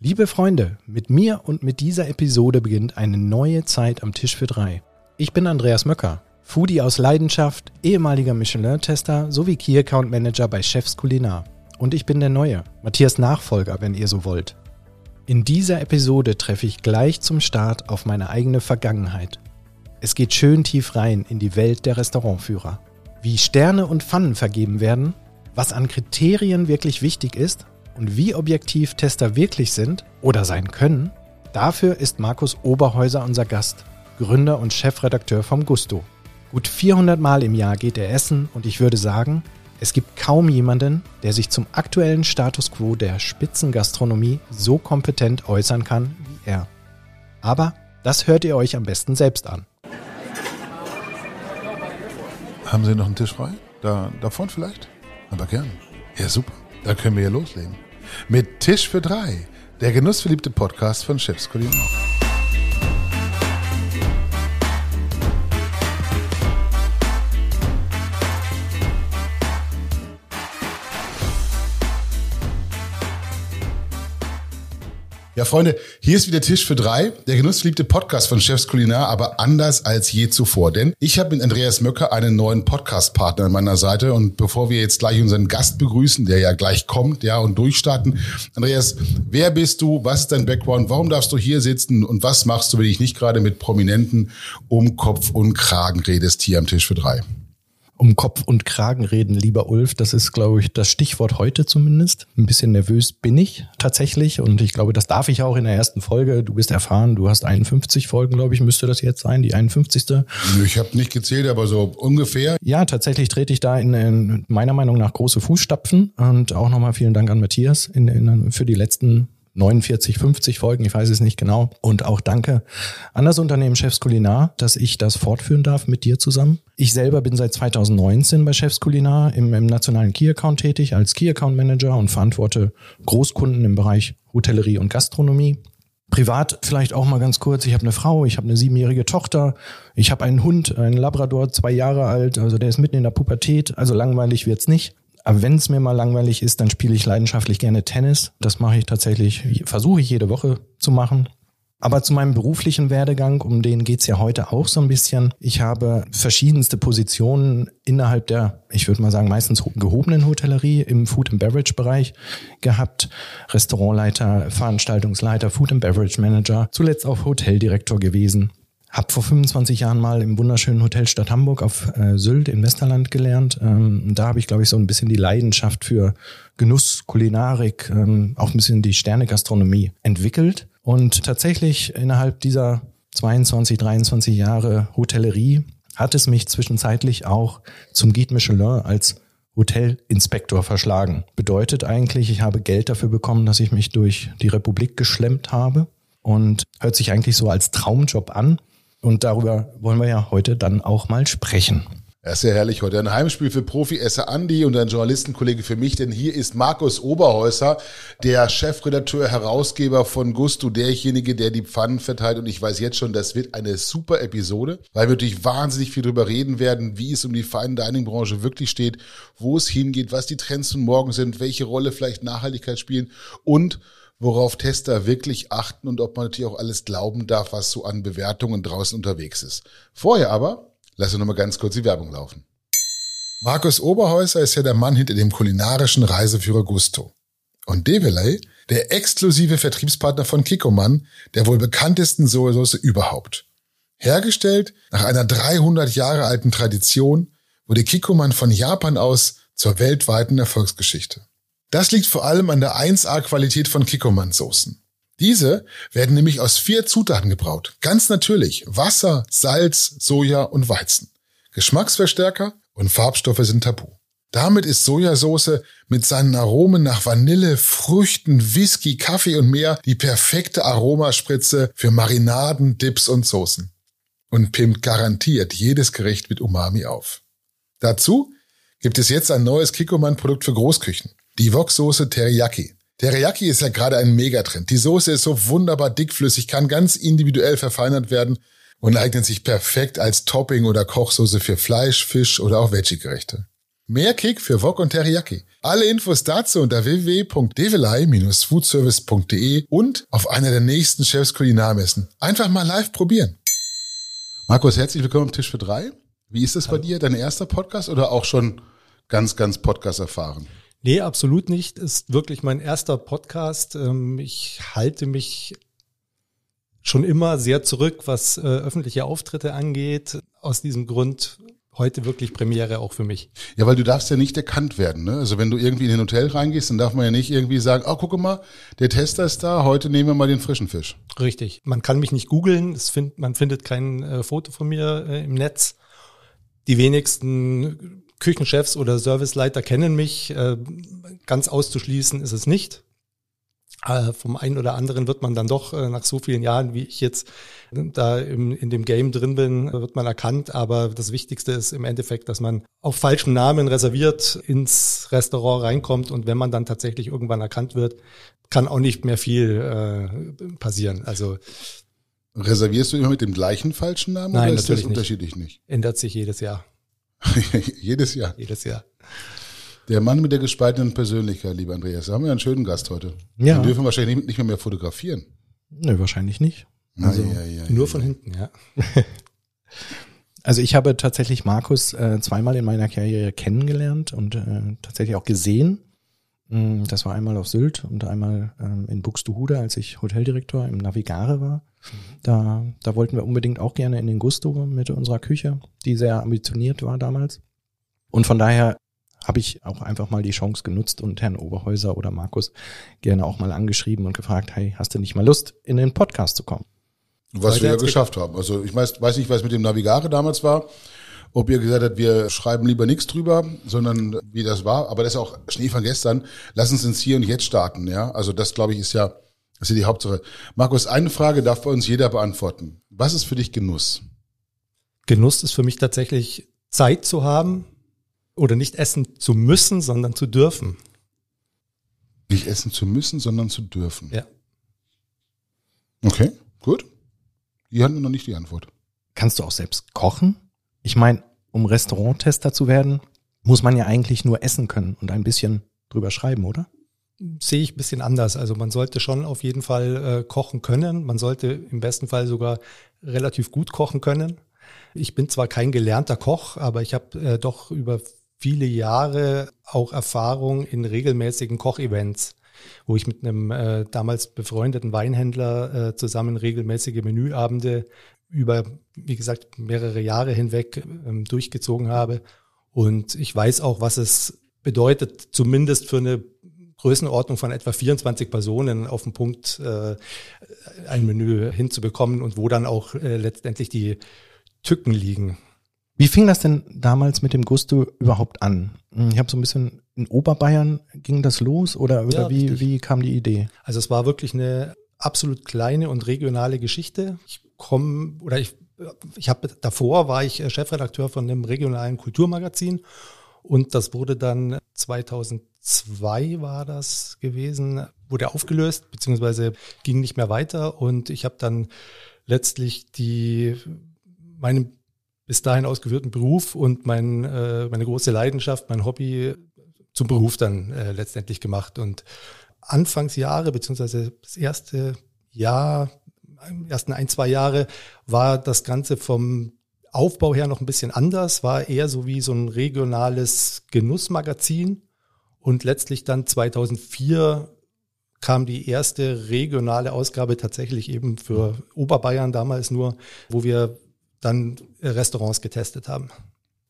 Liebe Freunde, mit mir und mit dieser Episode beginnt eine neue Zeit am Tisch für drei. Ich bin Andreas Möcker, Foodie aus Leidenschaft, ehemaliger Michelin-Tester sowie Key Account Manager bei Chefs Kulinar. Und ich bin der Neue, Matthias Nachfolger, wenn ihr so wollt. In dieser Episode treffe ich gleich zum Start auf meine eigene Vergangenheit. Es geht schön tief rein in die Welt der Restaurantführer. Wie Sterne und Pfannen vergeben werden, was an Kriterien wirklich wichtig ist und wie objektiv Tester wirklich sind oder sein können, dafür ist Markus Oberhäuser unser Gast, Gründer und Chefredakteur vom Gusto. Gut 400 Mal im Jahr geht er essen und ich würde sagen, es gibt kaum jemanden, der sich zum aktuellen Status quo der Spitzengastronomie so kompetent äußern kann wie er. Aber das hört ihr euch am besten selbst an. Haben Sie noch einen Tisch frei? Da, da vorne vielleicht? Aber gern. Ja, super. Da können wir ja loslegen. Mit Tisch für drei. Der genussverliebte Podcast von Chefs Kulinar. Ja, Freunde, hier ist wieder Tisch für drei, der genussverliebte Podcast von Chefs Kulinar, aber anders als je zuvor. Denn ich habe mit Andreas Möcker einen neuen Podcast-Partner an meiner Seite. Und bevor wir jetzt gleich unseren Gast begrüßen, der ja gleich kommt, ja, und durchstarten. Andreas, wer bist du? Was ist dein Background? Warum darfst du hier sitzen? Und was machst du, wenn ich nicht gerade mit Prominenten um Kopf und Kragen redest hier am Tisch für drei? Um Kopf und Kragen reden, lieber Ulf. Das ist, glaube ich, das Stichwort heute zumindest. Ein bisschen nervös bin ich tatsächlich und ich glaube, das darf ich auch in der ersten Folge. Du bist erfahren, du hast 51 Folgen, glaube ich, müsste das jetzt sein, die 51. Ich habe nicht gezählt, aber so ungefähr. Ja, tatsächlich trete ich da in, in meiner Meinung nach große Fußstapfen und auch nochmal vielen Dank an Matthias in, in, für die letzten 49, 50 Folgen, ich weiß es nicht genau. Und auch danke an das Unternehmen Chefs Kulinar, dass ich das fortführen darf mit dir zusammen. Ich selber bin seit 2019 bei Chefs Kulinar im, im nationalen Key Account tätig als Key Account Manager und verantworte Großkunden im Bereich Hotellerie und Gastronomie. Privat vielleicht auch mal ganz kurz. Ich habe eine Frau, ich habe eine siebenjährige Tochter, ich habe einen Hund, einen Labrador, zwei Jahre alt, also der ist mitten in der Pubertät, also langweilig wird's nicht. Aber wenn es mir mal langweilig ist, dann spiele ich leidenschaftlich gerne Tennis. Das mache ich tatsächlich, versuche ich jede Woche zu machen. Aber zu meinem beruflichen Werdegang, um den geht's ja heute auch so ein bisschen. Ich habe verschiedenste Positionen innerhalb der, ich würde mal sagen, meistens gehobenen Hotellerie im Food and Beverage Bereich gehabt. Restaurantleiter, Veranstaltungsleiter, Food and Beverage Manager, zuletzt auch Hoteldirektor gewesen. Hab vor 25 Jahren mal im wunderschönen Hotel Stadt Hamburg auf äh, Sylt im Westerland gelernt. Ähm, da habe ich, glaube ich, so ein bisschen die Leidenschaft für Genuss, Kulinarik, ähm, auch ein bisschen die Sternegastronomie entwickelt. Und tatsächlich innerhalb dieser 22, 23 Jahre Hotellerie hat es mich zwischenzeitlich auch zum Guide Michelin als Hotelinspektor verschlagen. Bedeutet eigentlich, ich habe Geld dafür bekommen, dass ich mich durch die Republik geschlemmt habe und hört sich eigentlich so als Traumjob an. Und darüber wollen wir ja heute dann auch mal sprechen. Ja, sehr herrlich heute. Ein Heimspiel für Profi-Esser Andi und ein Journalistenkollege für mich, denn hier ist Markus Oberhäuser, der Chefredakteur, Herausgeber von Gusto, derjenige, der die Pfannen verteilt. Und ich weiß jetzt schon, das wird eine super Episode, weil wir natürlich wahnsinnig viel darüber reden werden, wie es um die Fine Dining Branche wirklich steht, wo es hingeht, was die Trends von morgen sind, welche Rolle vielleicht Nachhaltigkeit spielen und worauf Tester wirklich achten und ob man natürlich auch alles glauben darf, was so an Bewertungen draußen unterwegs ist. Vorher aber, lass uns nochmal ganz kurz die Werbung laufen. Markus Oberhäuser ist ja der Mann hinter dem kulinarischen Reiseführer Gusto. Und Develay, der exklusive Vertriebspartner von Kikoman, der wohl bekanntesten Sojasauce überhaupt. Hergestellt nach einer 300 Jahre alten Tradition wurde Kikoman von Japan aus zur weltweiten Erfolgsgeschichte. Das liegt vor allem an der 1A-Qualität von Kikkoman-Soßen. Diese werden nämlich aus vier Zutaten gebraut. Ganz natürlich Wasser, Salz, Soja und Weizen. Geschmacksverstärker und Farbstoffe sind tabu. Damit ist Sojasauce mit seinen Aromen nach Vanille, Früchten, Whisky, Kaffee und mehr die perfekte Aromaspritze für Marinaden, Dips und Soßen. Und pimmt garantiert jedes Gericht mit Umami auf. Dazu gibt es jetzt ein neues Kikkoman-Produkt für Großküchen. Die Woksoße Teriyaki. Teriyaki ist ja gerade ein Megatrend. Die Soße ist so wunderbar dickflüssig, kann ganz individuell verfeinert werden und eignet sich perfekt als Topping oder Kochsoße für Fleisch, Fisch oder auch Veggie-Gerichte. Mehr Kick für Wok und Teriyaki. Alle Infos dazu unter www.develei-foodservice.de und auf einer der nächsten Chefs Kulinarmessen. Einfach mal live probieren. Markus, herzlich willkommen am Tisch für drei. Wie ist das bei dir? Dein erster Podcast oder auch schon ganz, ganz Podcast erfahren? Nee, absolut nicht. Ist wirklich mein erster Podcast. Ähm, ich halte mich schon immer sehr zurück, was äh, öffentliche Auftritte angeht. Aus diesem Grund heute wirklich Premiere auch für mich. Ja, weil du darfst ja nicht erkannt werden. Ne? Also wenn du irgendwie in ein Hotel reingehst, dann darf man ja nicht irgendwie sagen, oh, guck mal, der Tester ist da, heute nehmen wir mal den frischen Fisch. Richtig. Man kann mich nicht googeln, find, man findet kein äh, Foto von mir äh, im Netz. Die wenigsten Küchenchefs oder Serviceleiter kennen mich. Äh, ganz auszuschließen ist es nicht. Äh, vom einen oder anderen wird man dann doch äh, nach so vielen Jahren, wie ich jetzt da im, in dem Game drin bin, wird man erkannt. Aber das Wichtigste ist im Endeffekt, dass man auf falschem Namen reserviert ins Restaurant reinkommt und wenn man dann tatsächlich irgendwann erkannt wird, kann auch nicht mehr viel äh, passieren. Also Reservierst du immer mit dem gleichen falschen Namen Nein, oder ist das unterschiedlich nicht? Ändert sich jedes Jahr. jedes Jahr. Jedes Jahr. Der Mann mit der gespaltenen Persönlichkeit, lieber Andreas. Da haben wir einen schönen Gast heute. Ja. Wir dürfen wahrscheinlich nicht mehr, mehr fotografieren. Nö, wahrscheinlich nicht. Also, ja, ja, nur ja. von hinten, ja. Also ich habe tatsächlich Markus äh, zweimal in meiner Karriere kennengelernt und äh, tatsächlich auch gesehen. Mm, Das war einmal auf Sylt und einmal ähm, in Buxtehude, als ich Hoteldirektor im Navigare war. Da, da wollten wir unbedingt auch gerne in den Gusto mit unserer Küche, die sehr ambitioniert war damals. Und von daher habe ich auch einfach mal die Chance genutzt und Herrn Oberhäuser oder Markus gerne auch mal angeschrieben und gefragt, hey, hast du nicht mal Lust, in den Podcast zu kommen? Was Heute wir ja geschafft haben. Also ich weiß, weiß nicht, was mit dem Navigare damals war. Ob ihr gesagt habt, wir schreiben lieber nichts drüber, sondern wie das war. Aber das ist auch Schnee von gestern. Lass uns ins Hier und Jetzt starten. Ja, also das glaube ich ist ja, ist ja die Hauptsache. Markus, eine Frage darf bei uns jeder beantworten. Was ist für dich Genuss? Genuss ist für mich tatsächlich Zeit zu haben oder nicht essen zu müssen, sondern zu dürfen. Nicht essen zu müssen, sondern zu dürfen. Ja. Okay, gut. Die hatten wir noch nicht die Antwort. Kannst du auch selbst kochen? Ich meine, um Restauranttester zu werden, muss man ja eigentlich nur essen können und ein bisschen drüber schreiben, oder? Sehe ich ein bisschen anders. Also man sollte schon auf jeden Fall äh, kochen können. Man sollte im besten Fall sogar relativ gut kochen können. Ich bin zwar kein gelernter Koch, aber ich habe äh, doch über viele Jahre auch Erfahrung in regelmäßigen Kochevents, wo ich mit einem äh, damals befreundeten Weinhändler äh, zusammen regelmäßige Menüabende über, wie gesagt, mehrere Jahre hinweg ähm, durchgezogen habe. Und ich weiß auch, was es bedeutet, zumindest für eine Größenordnung von etwa 24 Personen auf den Punkt äh, ein Menü hinzubekommen und wo dann auch äh, letztendlich die Tücken liegen. Wie fing das denn damals mit dem Gusto überhaupt an? Ich habe so ein bisschen in Oberbayern ging das los oder, oder Ja, wie, richtig. wie kam die Idee? Also es war wirklich eine absolut kleine und regionale Geschichte. Ich komme oder ich ich habe davor war ich äh, Chefredakteur von einem regionalen Kulturmagazin und das wurde dann 2002 war das gewesen, wurde aufgelöst beziehungsweise ging nicht mehr weiter und ich habe dann letztlich die meinen bis dahin ausgeführten Beruf und mein, äh, meine große Leidenschaft, mein Hobby zum Beruf dann äh, letztendlich gemacht und Anfangsjahre beziehungsweise das erste Jahr, ersten ein, zwei Jahre war das Ganze vom Aufbau her noch ein bisschen anders, war eher so wie so ein regionales Genussmagazin und letztlich dann 2004 kam die erste regionale Ausgabe tatsächlich eben für Oberbayern damals nur, wo wir dann Restaurants getestet haben.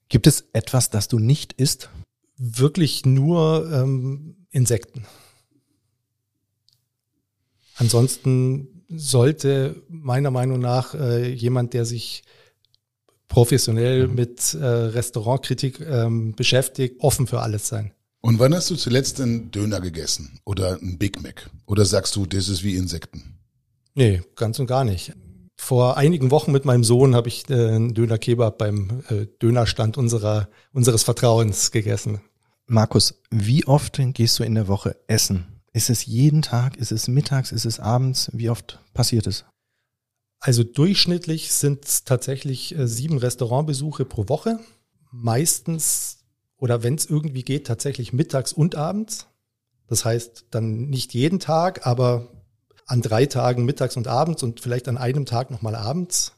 Gibt es etwas, das du nicht isst? Wirklich nur ähm, Insekten. Ansonsten sollte meiner Meinung nach äh, jemand, der sich professionell mit äh, Restaurantkritik ähm, beschäftigt, offen für alles sein. Und wann hast du zuletzt einen Döner gegessen? Oder einen Big Mac? Oder sagst du, das ist wie Insekten? Nee, ganz und gar nicht. Vor einigen Wochen mit meinem Sohn habe ich äh, einen Döner Kebab beim äh, Dönerstand unserer, unseres Vertrauens gegessen. Markus, wie oft gehst du in der Woche essen? Ist es jeden Tag? Ist es mittags? Ist es abends? Wie oft passiert es? Also durchschnittlich sind es tatsächlich äh, sieben Restaurantbesuche pro Woche. Meistens oder wenn es irgendwie geht, tatsächlich mittags und abends. Das heißt dann nicht jeden Tag, aber an drei Tagen mittags und abends und vielleicht an einem Tag nochmal abends.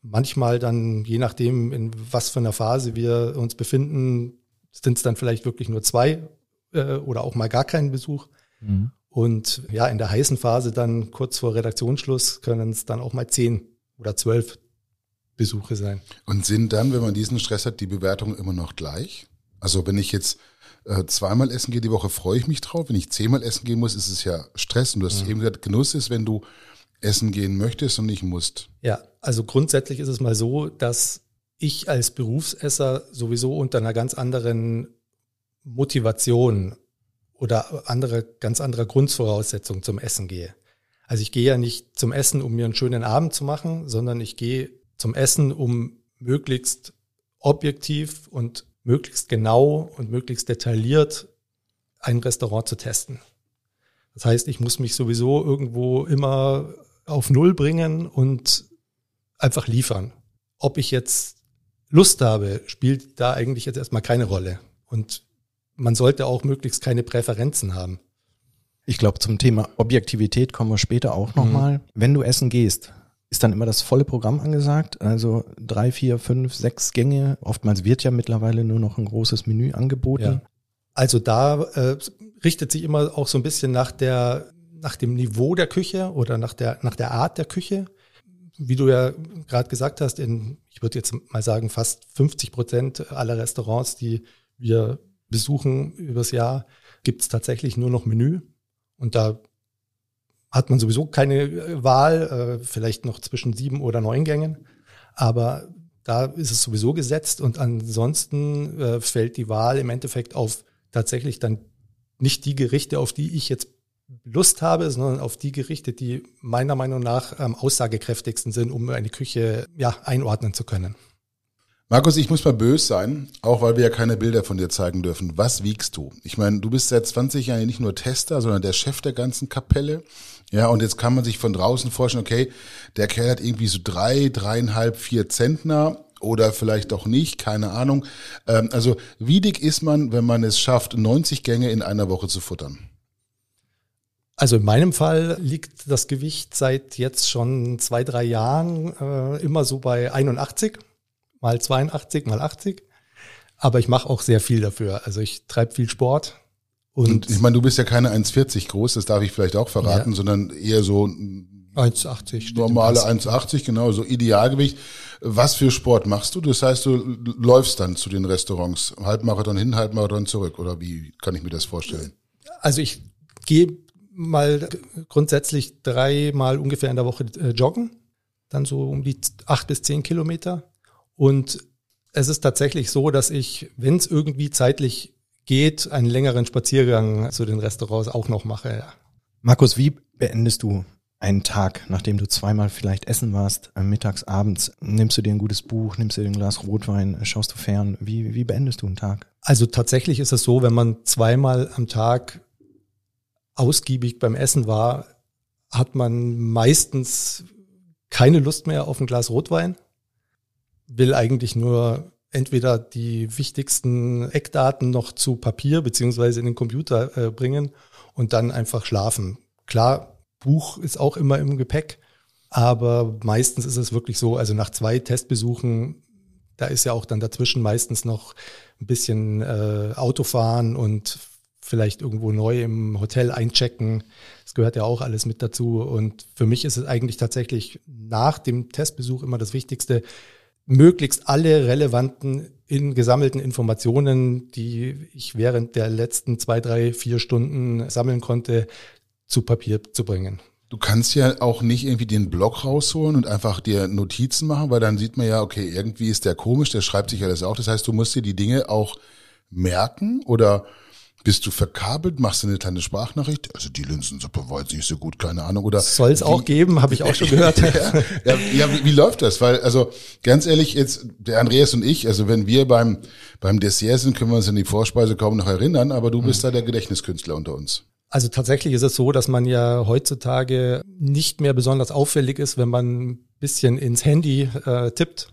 Manchmal dann, je nachdem, in was für einer Phase wir uns befinden, sind es dann vielleicht wirklich nur zwei äh, oder auch mal gar keinen Besuch. Mhm. Und ja, in der heißen Phase dann kurz vor Redaktionsschluss können es dann auch mal zehn oder zwölf Besuche sein. Und sind dann, wenn man diesen Stress hat, die Bewertungen immer noch gleich? Also wenn ich jetzt äh, zweimal essen gehe die Woche, freue ich mich drauf. Wenn ich zehnmal essen gehen muss, ist es ja Stress. Und du hast mhm. eben gesagt, Genuss ist, wenn du essen gehen möchtest und nicht musst. Ja, also grundsätzlich ist es mal so, dass ich als Berufsesser sowieso unter einer ganz anderen Motivation oder andere, ganz anderer Grundvoraussetzung zum Essen gehe. Also ich gehe ja nicht zum Essen, um mir einen schönen Abend zu machen, sondern ich gehe zum Essen, um möglichst objektiv und möglichst genau und möglichst detailliert ein Restaurant zu testen. Das heißt, ich muss mich sowieso irgendwo immer auf Null bringen und einfach liefern. Ob ich jetzt Lust habe, spielt da eigentlich jetzt erstmal keine Rolle. Und man sollte auch möglichst keine Präferenzen haben. Ich glaube, zum Thema Objektivität kommen wir später auch nochmal. Mhm. Wenn du essen gehst, ist dann immer das volle Programm angesagt. Also drei, vier, fünf, sechs Gänge. Oftmals wird ja mittlerweile nur noch ein großes Menü angeboten. Ja. Also da äh, richtet sich immer auch so ein bisschen nach der, nach dem Niveau der Küche oder nach der, nach der Art der Küche. Wie du ja gerade gesagt hast, in, ich würde jetzt mal sagen, fast 50 Prozent aller Restaurants, die wir besuchen übers Jahr, gibt es tatsächlich nur noch Menü. Und da hat man sowieso keine äh, Wahl, äh, vielleicht noch zwischen sieben oder neun Gängen. Aber da ist es sowieso gesetzt und ansonsten äh, fällt die Wahl im Endeffekt auf tatsächlich dann nicht die Gerichte, auf die ich jetzt Lust habe, sondern auf die Gerichte, die meiner Meinung nach am aussagekräftigsten sind, um eine Küche ja, einordnen zu können. Markus, ich muss mal böse sein, auch weil wir ja keine Bilder von dir zeigen dürfen. Was wiegst du? Ich meine, du bist seit 20 Jahren nicht nur Tester, sondern der Chef der ganzen Kapelle. Ja, und jetzt kann man sich von draußen vorstellen, okay, der Kerl hat irgendwie so drei, dreieinhalb, vier Zentner oder vielleicht auch nicht, keine Ahnung. Ähm, also wie dick ist man, wenn man es schafft, 90 Gänge in einer Woche zu futtern? Also in meinem Fall liegt das Gewicht seit jetzt schon zwei, drei Jahren äh, immer so bei 81 mal 82, mal 80. Aber ich mache auch sehr viel dafür. Also ich treibe viel Sport. Und, und ich meine, du bist ja keine 1,40 groß, das darf ich vielleicht auch verraten, ja. sondern eher so 1,80. Normale 1,80, genau, so Idealgewicht. Was für Sport machst du? Das heißt, du läufst dann zu den Restaurants, Halbmarathon hin, Halbmarathon zurück, oder wie kann ich mir das vorstellen? Also ich gehe mal grundsätzlich dreimal ungefähr in der Woche äh, joggen, dann so um die acht bis zehn Kilometer. Und es ist tatsächlich so, dass ich, wenn es irgendwie zeitlich geht, einen längeren Spaziergang zu den Restaurants auch noch mache. Markus, wie beendest du einen Tag, nachdem du zweimal vielleicht essen warst, äh, mittags, abends? Nimmst du dir ein gutes Buch, nimmst du dir ein Glas Rotwein, schaust du fern? Wie, wie beendest du einen Tag? Also tatsächlich ist es so, wenn man zweimal am Tag ausgiebig beim Essen war, hat man meistens keine Lust mehr auf ein Glas Rotwein will eigentlich nur entweder die wichtigsten Eckdaten noch zu Papier beziehungsweise in den Computer äh, bringen und dann einfach schlafen. Klar, Buch ist auch immer im Gepäck, aber meistens ist es wirklich so, also nach zwei Testbesuchen, da ist ja auch dann dazwischen meistens noch ein bisschen äh, Autofahren und vielleicht irgendwo neu im Hotel einchecken. Das gehört ja auch alles mit dazu. Und für mich ist es eigentlich tatsächlich nach dem Testbesuch immer das Wichtigste, möglichst alle relevanten in gesammelten Informationen, die ich während der letzten zwei, drei, vier Stunden sammeln konnte, zu Papier zu bringen. Du kannst ja auch nicht irgendwie den Blog rausholen und einfach dir Notizen machen, weil dann sieht man ja, okay, irgendwie ist der komisch, der schreibt sich alles auch. Das heißt, du musst dir die Dinge auch merken oder bist du verkabelt? Machst du eine kleine Sprachnachricht? Also die Linsensuppe war jetzt nicht so gut, keine Ahnung. Oder soll es auch geben, habe ich auch schon gehört. ja, ja, ja wie, wie, läuft das? Weil also ganz ehrlich, jetzt der Andreas und ich, also wenn wir beim beim Dessert sind, können wir uns an die Vorspeise kaum noch erinnern. Aber du bist mhm. da der Gedächtniskünstler unter uns. Also tatsächlich ist es so, dass man ja heutzutage nicht mehr besonders auffällig ist, wenn man ein bisschen ins Handy äh, tippt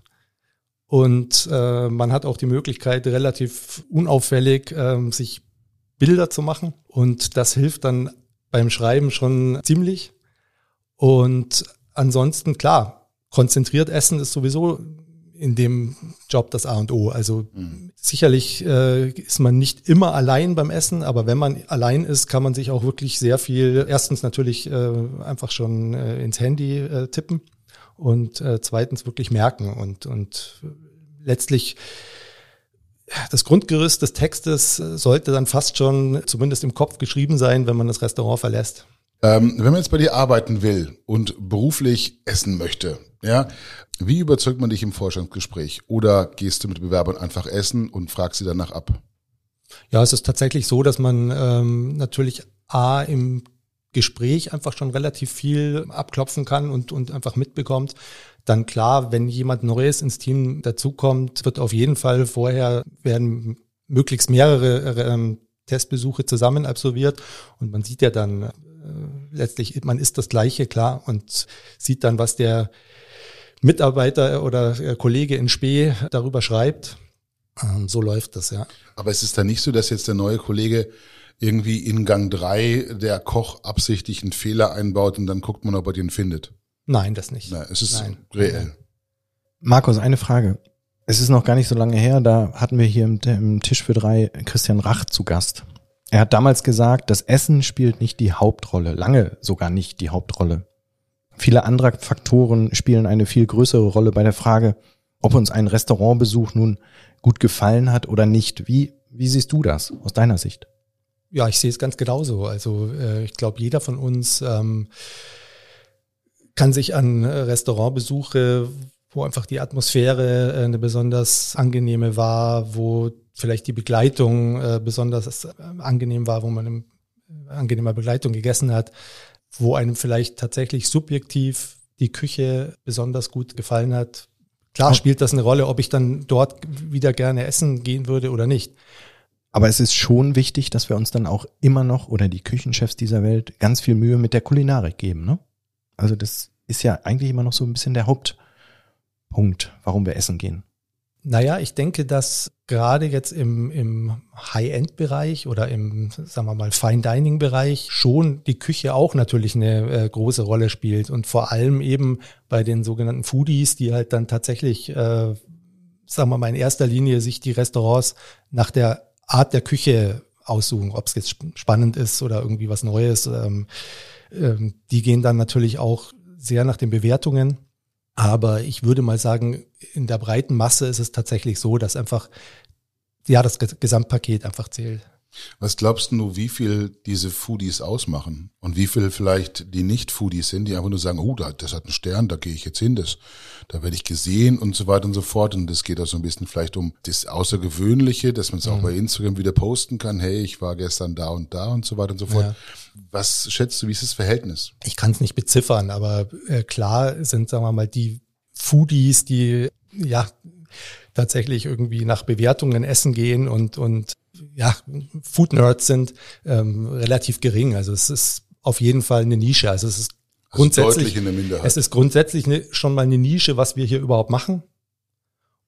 Und äh, man hat auch die Möglichkeit, relativ unauffällig äh, sich Bilder zu machen. Und das hilft dann beim Schreiben schon ziemlich. Und ansonsten, klar, konzentriert essen ist sowieso in dem Job das A und O. Also mhm. sicherlich äh, ist man nicht immer allein beim Essen, aber wenn man allein ist, kann man sich auch wirklich sehr viel, erstens natürlich äh, einfach schon äh, ins Handy äh, tippen und äh, zweitens wirklich merken und, und letztlich das Grundgerüst des Textes sollte dann fast schon zumindest im Kopf geschrieben sein, wenn man das Restaurant verlässt. Ähm, wenn man jetzt bei dir arbeiten will und beruflich essen möchte, ja, wie überzeugt man dich im Vorstandsgespräch? Oder gehst du mit Bewerbern einfach essen und fragst sie danach ab? Ja, es ist tatsächlich so, dass man ähm, natürlich A im Gespräch einfach schon relativ viel abklopfen kann und, und einfach mitbekommt. Dann klar, wenn jemand Neues ins Team dazukommt, wird auf jeden Fall vorher werden möglichst mehrere ähm, Testbesuche zusammen absolviert und man sieht ja dann äh, letztlich, man ist das Gleiche, klar, und sieht dann, was der Mitarbeiter oder äh, Kollege in Spee darüber schreibt. Ähm, so läuft das, ja. Aber es ist da nicht so, dass jetzt der neue Kollege irgendwie in Gang drei der Koch absichtlich einen Fehler einbaut und dann guckt man, ob er den findet. Nein, das nicht. Nein, es ist Nein. reell. Markus, eine Frage. Es ist noch gar nicht so lange her, da hatten wir hier im, im Tisch für drei Christian Rach zu Gast. Er hat damals gesagt, das Essen spielt nicht die Hauptrolle, lange sogar nicht die Hauptrolle. Viele andere Faktoren spielen eine viel größere Rolle bei der Frage, ob uns ein Restaurantbesuch nun gut gefallen hat oder nicht. Wie, wie siehst du das aus deiner Sicht? Ja, ich sehe es ganz genauso. Also äh, ich glaube, jeder von uns ähm, kann sich an Restaurantbesuche, wo einfach die Atmosphäre äh, eine besonders angenehme war, wo vielleicht die Begleitung äh, besonders äh, angenehm war, wo man in äh, angenehmer Begleitung gegessen hat, wo einem vielleicht tatsächlich subjektiv die Küche besonders gut gefallen hat. Klar spielt das eine Rolle, ob ich dann dort wieder gerne essen gehen würde oder nicht. Aber es ist schon wichtig, dass wir uns dann auch immer noch oder die Küchenchefs dieser Welt ganz viel Mühe mit der Kulinarik geben. Ne? Also das ist ja eigentlich immer noch so ein bisschen der Hauptpunkt, warum wir essen gehen. Naja, ich denke, dass gerade jetzt im, im High-End-Bereich oder im, sagen wir mal, Fine-Dining-Bereich schon die Küche auch natürlich eine äh, große Rolle spielt und vor allem eben bei den sogenannten Foodies, die halt dann tatsächlich, äh, sagen wir mal, in erster Linie sich die Restaurants nach der Art der Küche aussuchen, ob es jetzt spannend ist oder irgendwie was Neues. Ähm, ähm, die gehen dann natürlich auch sehr nach den Bewertungen aber ich würde mal sagen, in der breiten Masse ist es tatsächlich so, dass einfach, ja, das Gesamtpaket einfach zählt. Was glaubst du, wie viel diese Foodies ausmachen? Und wie viel vielleicht die Nicht-Foodies sind, die einfach nur sagen, oh, das hat einen Stern, da gehe ich jetzt hin, das, da werde ich gesehen und so weiter und so fort. Und es geht auch so ein bisschen vielleicht um das Außergewöhnliche, dass man es auch mhm. bei Instagram wieder posten kann, hey, ich war gestern da und da und so weiter und so fort. Ja. Was schätzt du, wie ist das Verhältnis? Ich kann es nicht beziffern, aber äh, klar sind, sagen wir mal, die Foodies, die ja tatsächlich irgendwie nach Bewertungen essen gehen und, und ja, Food Nerds sind, ähm, relativ gering. Also es ist auf jeden Fall eine Nische. Also es ist grundsätzlich, es ist grundsätzlich eine, schon mal eine Nische, was wir hier überhaupt machen.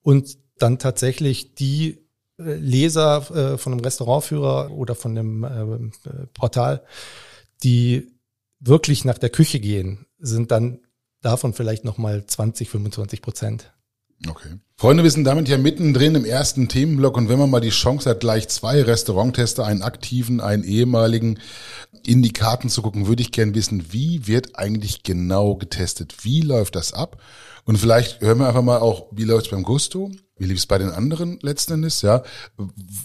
Und dann tatsächlich die äh, Leser äh, von einem Restaurantführer oder von einem äh, Portal, die wirklich nach der Küche gehen, sind dann davon vielleicht nochmal 20, 25 Prozent. Okay. Freunde, wir sind damit ja mittendrin im ersten Themenblock und wenn man mal die Chance hat, gleich zwei Restauranttester, einen aktiven, einen ehemaligen, in die Karten zu gucken, würde ich gerne wissen, wie wird eigentlich genau getestet? Wie läuft das ab? Und vielleicht hören wir einfach mal auch, wie läuft es beim Gusto? Wie lief es bei den anderen letzten Endes? Ja,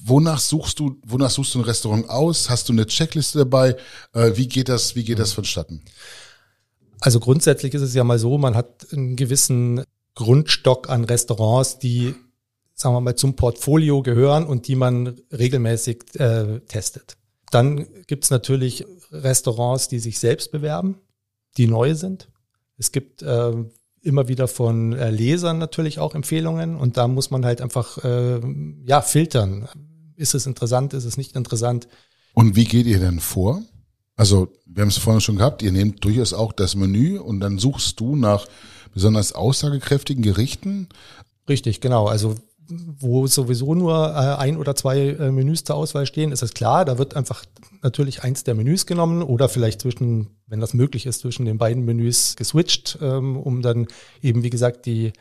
wonach suchst du, wonach suchst du ein Restaurant aus? Hast du eine Checkliste dabei? Äh, wie geht das, wie geht das vonstatten? Also grundsätzlich ist es ja mal so, man hat einen gewissen Grundstock an Restaurants, die, sagen wir mal, zum Portfolio gehören und die man regelmäßig äh, testet. Dann gibt's natürlich Restaurants, die sich selbst bewerben, die neu sind. Es gibt äh, immer wieder von äh, Lesern natürlich auch Empfehlungen und da muss man halt einfach äh, ja filtern. Ist es interessant, ist es nicht interessant? Und wie geht ihr denn vor? Also, wir haben es vorhin schon gehabt, ihr nehmt durchaus auch das Menü und dann suchst du nach besonders aussagekräftigen Gerichten. Richtig, genau. Also wo sowieso nur äh, ein oder zwei äh, Menüs zur Auswahl stehen, ist es klar, da wird einfach natürlich eins der Menüs genommen oder vielleicht zwischen, wenn das möglich ist, zwischen den beiden Menüs geswitcht, ähm, um dann eben, wie gesagt, die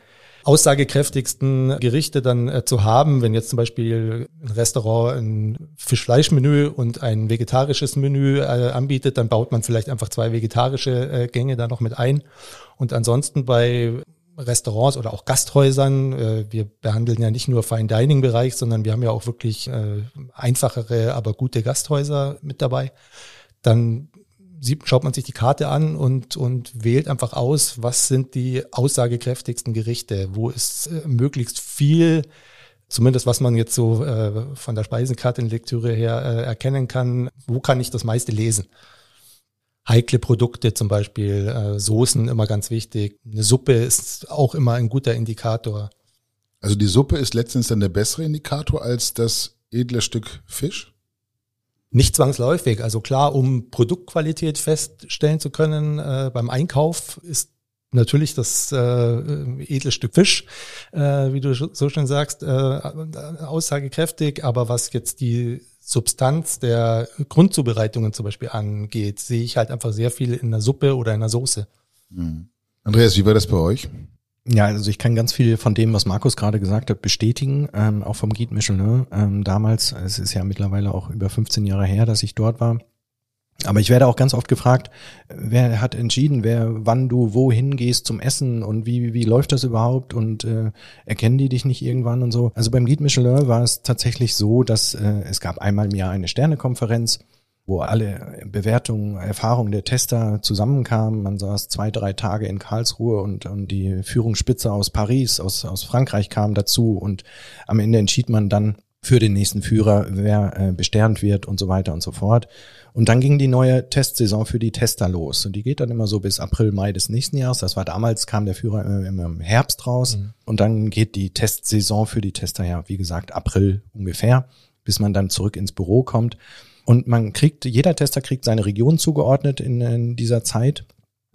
aussagekräftigsten Gerichte dann äh, zu haben. Wenn jetzt zum Beispiel ein Restaurant ein Fisch-Fleisch-Menü und ein vegetarisches Menü äh, anbietet, dann baut man vielleicht einfach zwei vegetarische äh, Gänge da noch mit ein. Und ansonsten bei Restaurants oder auch Gasthäusern. Äh, wir behandeln ja nicht nur Fine Dining Bereich, sondern wir haben ja auch wirklich äh, einfachere, aber gute Gasthäuser mit dabei. Dann sieht, schaut man sich die Karte an und, und wählt einfach aus, was sind die aussagekräftigsten Gerichte, wo ist äh, möglichst viel, zumindest was man jetzt so äh, von der Speisenkartenlektüre her äh, erkennen kann, wo kann ich das meiste lesen heikle Produkte, zum Beispiel äh, Soßen immer ganz wichtig. Eine Suppe ist auch immer ein guter Indikator. Also die Suppe ist letztens dann der bessere Indikator als das edle Stück Fisch? Nicht zwangsläufig. Also klar, um Produktqualität feststellen zu können äh, beim Einkauf ist natürlich das äh, edle Stück Fisch, äh, wie du so schön sagst, äh, aussagekräftig. Aber was jetzt die Substanz der Grundzubereitungen zum Beispiel angeht, sehe ich halt einfach sehr viel in der Suppe oder in der Soße. Mhm. Andreas, wie war das bei euch? Ja, also ich kann ganz viel von dem, was Markus gerade gesagt hat, bestätigen, ähm, auch vom Guide Michelin. Ähm, damals, es ist ja mittlerweile auch über 15 Jahre her, dass ich dort war, aber ich werde auch ganz oft gefragt, wer hat entschieden, wer, wann du wohin gehst zum Essen und wie, wie läuft das überhaupt und äh, erkennen die dich nicht irgendwann und so. Also beim Guide Michelin war es tatsächlich so, dass äh, es gab einmal im Jahr eine Sternekonferenz, wo alle Bewertungen, Erfahrungen der Tester zusammenkamen. Man saß zwei, drei Tage in Karlsruhe und, und die Führungsspitze aus Paris, aus, aus Frankreich kam dazu und am Ende entschied man dann, für den nächsten Führer, wer äh, besternt wird und so weiter und so fort. Und dann ging die neue Testsaison für die Tester los. Und die geht dann immer so bis April, Mai des nächsten Jahres. Das war damals, kam der Führer immer, im Herbst raus. Mhm. Und dann geht die Testsaison für die Tester ja, wie gesagt, April ungefähr, bis man dann zurück ins Büro kommt. Und man kriegt, jeder Tester kriegt seine Region zugeordnet in, in dieser Zeit.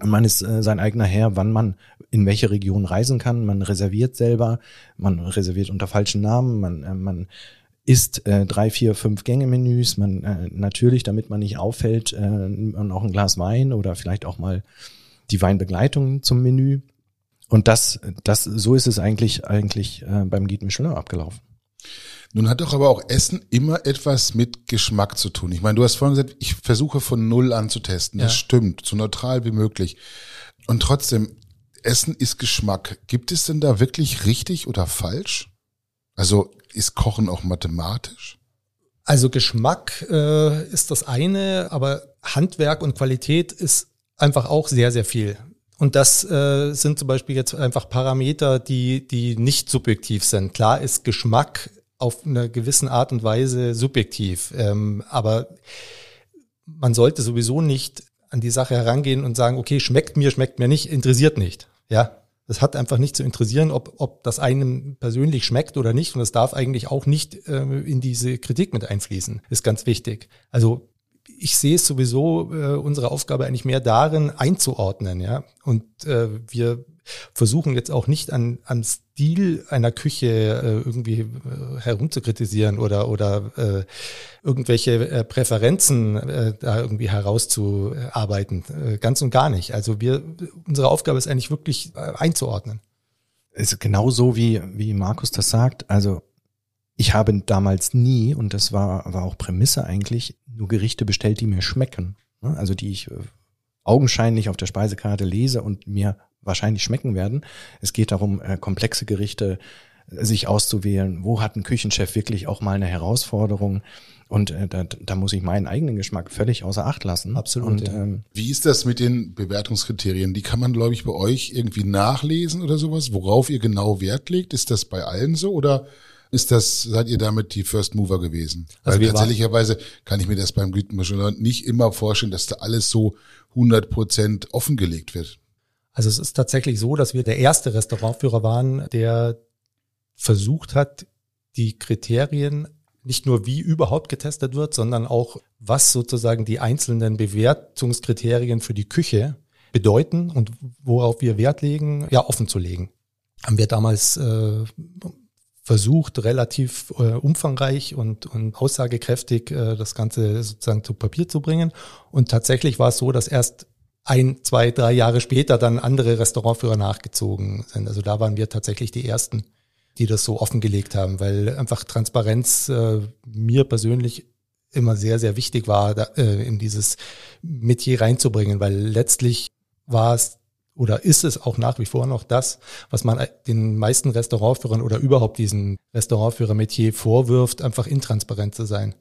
Man ist äh, sein eigener Herr, wann man in welche Region reisen kann. Man reserviert selber, man reserviert unter falschen Namen, man, äh, man isst äh, drei, vier, fünf Gänge-Menüs. Man äh, natürlich, damit man nicht auffällt, äh, noch ein Glas Wein oder vielleicht auch mal die Weinbegleitung zum Menü. Und das, das, so ist es eigentlich eigentlich äh, beim Guide Michelin abgelaufen. Nun hat doch aber auch Essen immer etwas mit Geschmack zu tun. Ich meine, du hast vorhin gesagt, ich versuche von null an zu testen. Das ja. stimmt, so neutral wie möglich. Und trotzdem, Essen ist Geschmack. Gibt es denn da wirklich richtig oder falsch? Also ist Kochen auch mathematisch? Also Geschmack äh, ist das eine, aber Handwerk und Qualität ist einfach auch sehr, sehr viel. Und das äh, sind zum Beispiel jetzt einfach Parameter, die, die nicht subjektiv sind. Klar ist Geschmack auf eine gewissen Art und Weise subjektiv, ähm, aber man sollte sowieso nicht an die Sache herangehen und sagen, okay, schmeckt mir, schmeckt mir nicht, interessiert nicht. Ja, das hat einfach nicht zu interessieren, ob, ob das einem persönlich schmeckt oder nicht. Und das darf eigentlich auch nicht äh, in diese Kritik mit einfließen. Ist ganz wichtig. Also ich sehe es sowieso äh, unsere Aufgabe eigentlich mehr darin einzuordnen, ja. Und äh, wir versuchen jetzt auch nicht an, am Stil einer Küche äh, irgendwie äh, herumzukritisieren oder, oder äh, irgendwelche äh, Präferenzen äh, da irgendwie herauszuarbeiten. Äh, ganz und gar nicht. Also wir, unsere Aufgabe ist eigentlich wirklich äh, einzuordnen. Es ist genau so, wie, wie Markus das sagt. Also ich habe damals nie, und das war, war auch Prämisse eigentlich, nur Gerichte bestellt, die mir schmecken. Ne? Also die ich äh, augenscheinlich auf der Speisekarte lese und mir wahrscheinlich schmecken werden. Es geht darum, äh, komplexe Gerichte äh, sich auszuwählen. Wo hat ein Küchenchef wirklich auch mal eine Herausforderung? Und äh, da, da muss ich meinen eigenen Geschmack völlig außer Acht lassen. Absolut. Und, ja. ähm, Wie ist das mit den Bewertungskriterien? Die kann man, glaube ich, bei euch irgendwie nachlesen oder sowas, worauf ihr genau Wert legt. Ist das bei allen so oder ist das, seid ihr damit die First Mover gewesen? Also Weil tatsächlicherweise kann ich mir das beim Güten Michelin nicht immer vorstellen, dass da alles so 100 Prozent offengelegt wird. Also es ist tatsächlich so, dass wir der erste Restaurantführer waren, der versucht hat, die Kriterien nicht nur wie überhaupt getestet wird, sondern auch was sozusagen die einzelnen Bewertungskriterien für die Küche bedeuten und worauf wir Wert legen, ja offen zu legen. haben wir damals äh, versucht, relativ äh, umfangreich und, und aussagekräftig äh, das Ganze sozusagen zu Papier zu bringen. Und tatsächlich war es so, dass erst ein, zwei, drei Jahre später dann andere Restaurantführer nachgezogen sind. Also da waren wir tatsächlich die Ersten, die das so offengelegt haben, weil einfach Transparenz äh, mir persönlich immer sehr, sehr wichtig war, da, äh, in dieses Metier reinzubringen, weil letztlich war es oder ist es auch nach wie vor noch das, was man den meisten Restaurantführern oder überhaupt diesen Restaurantführer-Metier vorwirft, einfach intransparent zu sein.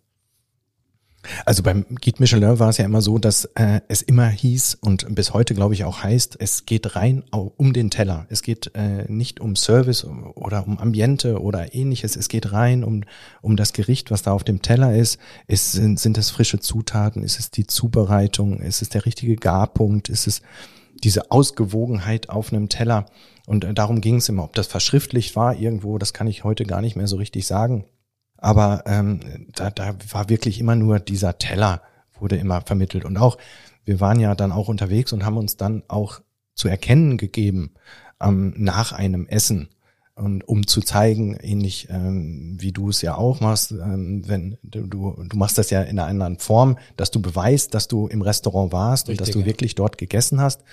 Also beim Guide Michelin war es ja immer so, dass äh, es immer hieß und bis heute glaube ich auch heißt, es geht rein um den Teller. Es geht äh, nicht um Service oder um Ambiente oder ähnliches. Es geht rein um, um das Gericht, was da auf dem Teller ist. ist sind, sind es frische Zutaten? Ist es die Zubereitung? Ist es der richtige Garpunkt? Ist es diese Ausgewogenheit auf einem Teller. Und äh, darum ging es immer. Ob das verschriftlicht war irgendwo, das kann ich heute gar nicht mehr so richtig sagen. Aber ähm, da, da war wirklich immer nur dieser Teller, wurde immer vermittelt. Und auch, wir waren ja dann auch unterwegs und haben uns dann auch zu erkennen gegeben ähm, nach einem Essen. Und um zu zeigen, ähnlich ähm, wie du es ja auch machst, ähm, wenn du, du machst das ja in einer anderen Form, dass du beweist, dass du im Restaurant warst Richtig, und dass du ja. wirklich dort gegessen hast.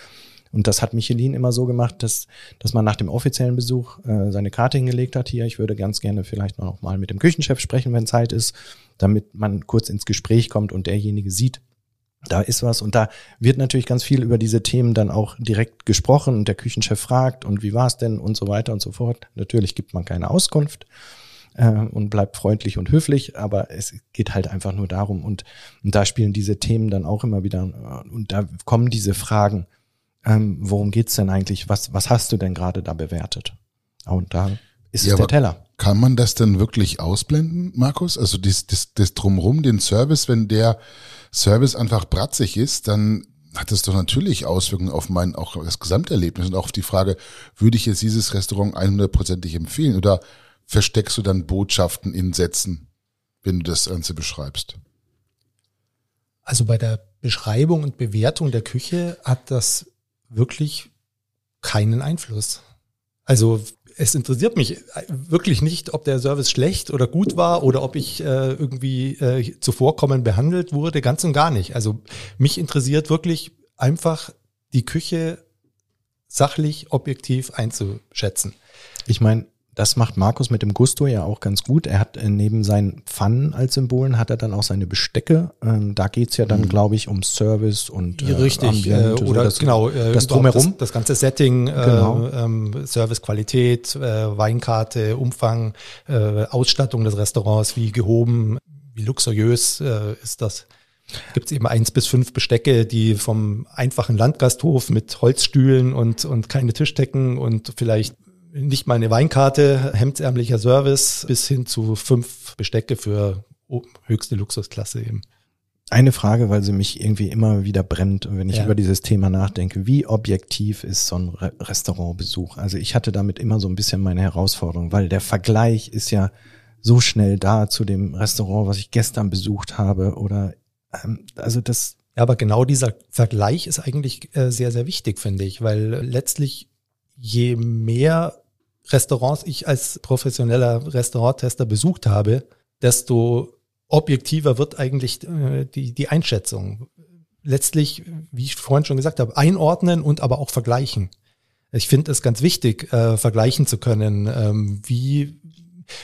Und das hat Michelin immer so gemacht, dass, dass man nach dem offiziellen Besuch äh, seine Karte hingelegt hat. Hier, ich würde ganz gerne vielleicht noch mal mit dem Küchenchef sprechen, wenn Zeit ist, damit man kurz ins Gespräch kommt und derjenige sieht, da ist was und da wird natürlich ganz viel über diese Themen dann auch direkt gesprochen und der Küchenchef fragt und wie war es denn und so weiter und so fort. Natürlich gibt man keine Auskunft äh, und bleibt freundlich und höflich, aber es geht halt einfach nur darum und, und da spielen diese Themen dann auch immer wieder und da kommen diese Fragen, ähm, worum geht's denn eigentlich, was, was hast du denn gerade da bewertet? Und da ist ja, es der Teller. Kann man das denn wirklich ausblenden, Markus? Also das, das, das drumrum, den Service, wenn der Service einfach bratzig ist, dann hat das doch natürlich Auswirkungen auf mein, auch das Gesamterlebnis und auch auf die Frage, würde ich jetzt dieses Restaurant 100%ig empfehlen oder versteckst du dann Botschaften in Sätzen, wenn du das Ganze beschreibst? Also bei der Beschreibung und Bewertung der Küche hat das wirklich keinen Einfluss. Also es interessiert mich wirklich nicht, ob der Service schlecht oder gut war oder ob ich äh, irgendwie äh, zuvorkommen behandelt wurde, ganz und gar nicht. Also mich interessiert wirklich einfach die Küche sachlich, objektiv einzuschätzen. Ich meine, das macht Markus mit dem Gusto ja auch ganz gut. Er hat äh, neben seinen Pfannen als Symbolen hat er dann auch seine Bestecke. Ähm, da geht's ja dann, mhm. glaube ich, um Service und äh, Richtig, äh, oder das, genau, äh, das drumherum. Das, das, ganze Setting, äh, genau. ähm, Service, Qualität, äh, Weinkarte, Umfang, äh, Ausstattung des Restaurants, wie gehoben, wie luxuriös äh, ist das gibt es eben eins bis fünf Bestecke, die vom einfachen Landgasthof mit Holzstühlen und, und keine Tischdecken und vielleicht nicht mal eine Weinkarte, hemdsärmlicher Service bis hin zu fünf Bestecke für höchste Luxusklasse eben. Eine Frage, weil sie mich irgendwie immer wieder brennt, wenn ich ja. über dieses Thema nachdenke. Wie objektiv ist so ein Re Restaurantbesuch? Also ich hatte damit immer so ein bisschen meine Herausforderung, weil der Vergleich ist ja so schnell da zu dem Restaurant, was ich gestern besucht habe oder ähm, also das. Ja, aber genau dieser Vergleich ist eigentlich äh, sehr, sehr wichtig, finde ich, weil letztlich je mehr Restaurants ich als professioneller Restauranttester besucht habe, desto objektiver wird eigentlich äh, die, die Einschätzung. Letztlich, wie ich vorhin schon gesagt habe, einordnen und aber auch vergleichen. Ich finde es ganz wichtig, äh, vergleichen zu können. Ähm, wie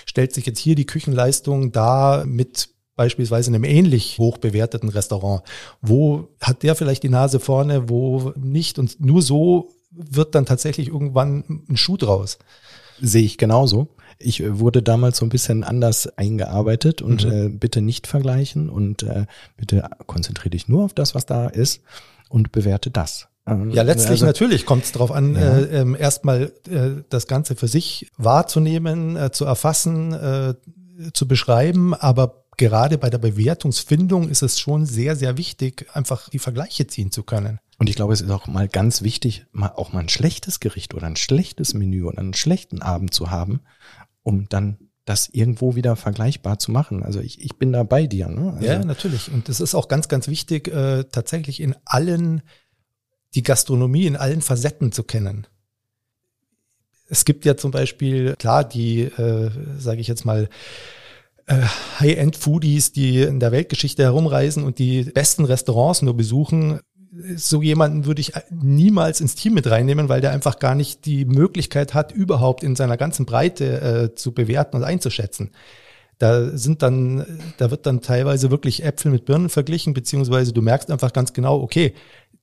stellt sich jetzt hier die Küchenleistung da mit beispielsweise einem ähnlich hoch bewerteten Restaurant? Wo hat der vielleicht die Nase vorne, wo nicht? Und nur so wird dann tatsächlich irgendwann ein Schuh draus. Sehe ich genauso. Ich äh, wurde damals so ein bisschen anders eingearbeitet und mhm. äh, bitte nicht vergleichen und äh, bitte konzentriere dich nur auf das, was da ist und bewerte das. Ähm, ja, letztlich also, natürlich kommt es darauf an, ja. äh, ähm, erstmal äh, das Ganze für sich wahrzunehmen, äh, zu erfassen, äh, zu beschreiben, aber gerade bei der Bewertungsfindung ist es schon sehr, sehr wichtig, einfach die Vergleiche ziehen zu können. Und ich glaube, es ist auch mal ganz wichtig, mal auch mal ein schlechtes Gericht oder ein schlechtes Menü oder einen schlechten Abend zu haben, um dann das irgendwo wieder vergleichbar zu machen. Also ich, ich bin da bei dir. Ne? Also ja, natürlich. Und es ist auch ganz, ganz wichtig, äh, tatsächlich in allen, die Gastronomie in allen Facetten zu kennen. es gibt ja zum Beispiel, klar, die, äh, sage ich jetzt mal, äh, High-End-Foodies, die in der Weltgeschichte herumreisen und die besten Restaurants nur besuchen. So jemanden würde ich niemals ins Team mit reinnehmen, weil der einfach gar nicht die Möglichkeit hat, überhaupt in seiner ganzen Breite äh, zu bewerten und einzuschätzen. Da sind dann, da wird dann teilweise wirklich Äpfel mit Birnen verglichen, beziehungsweise du merkst einfach ganz genau, okay,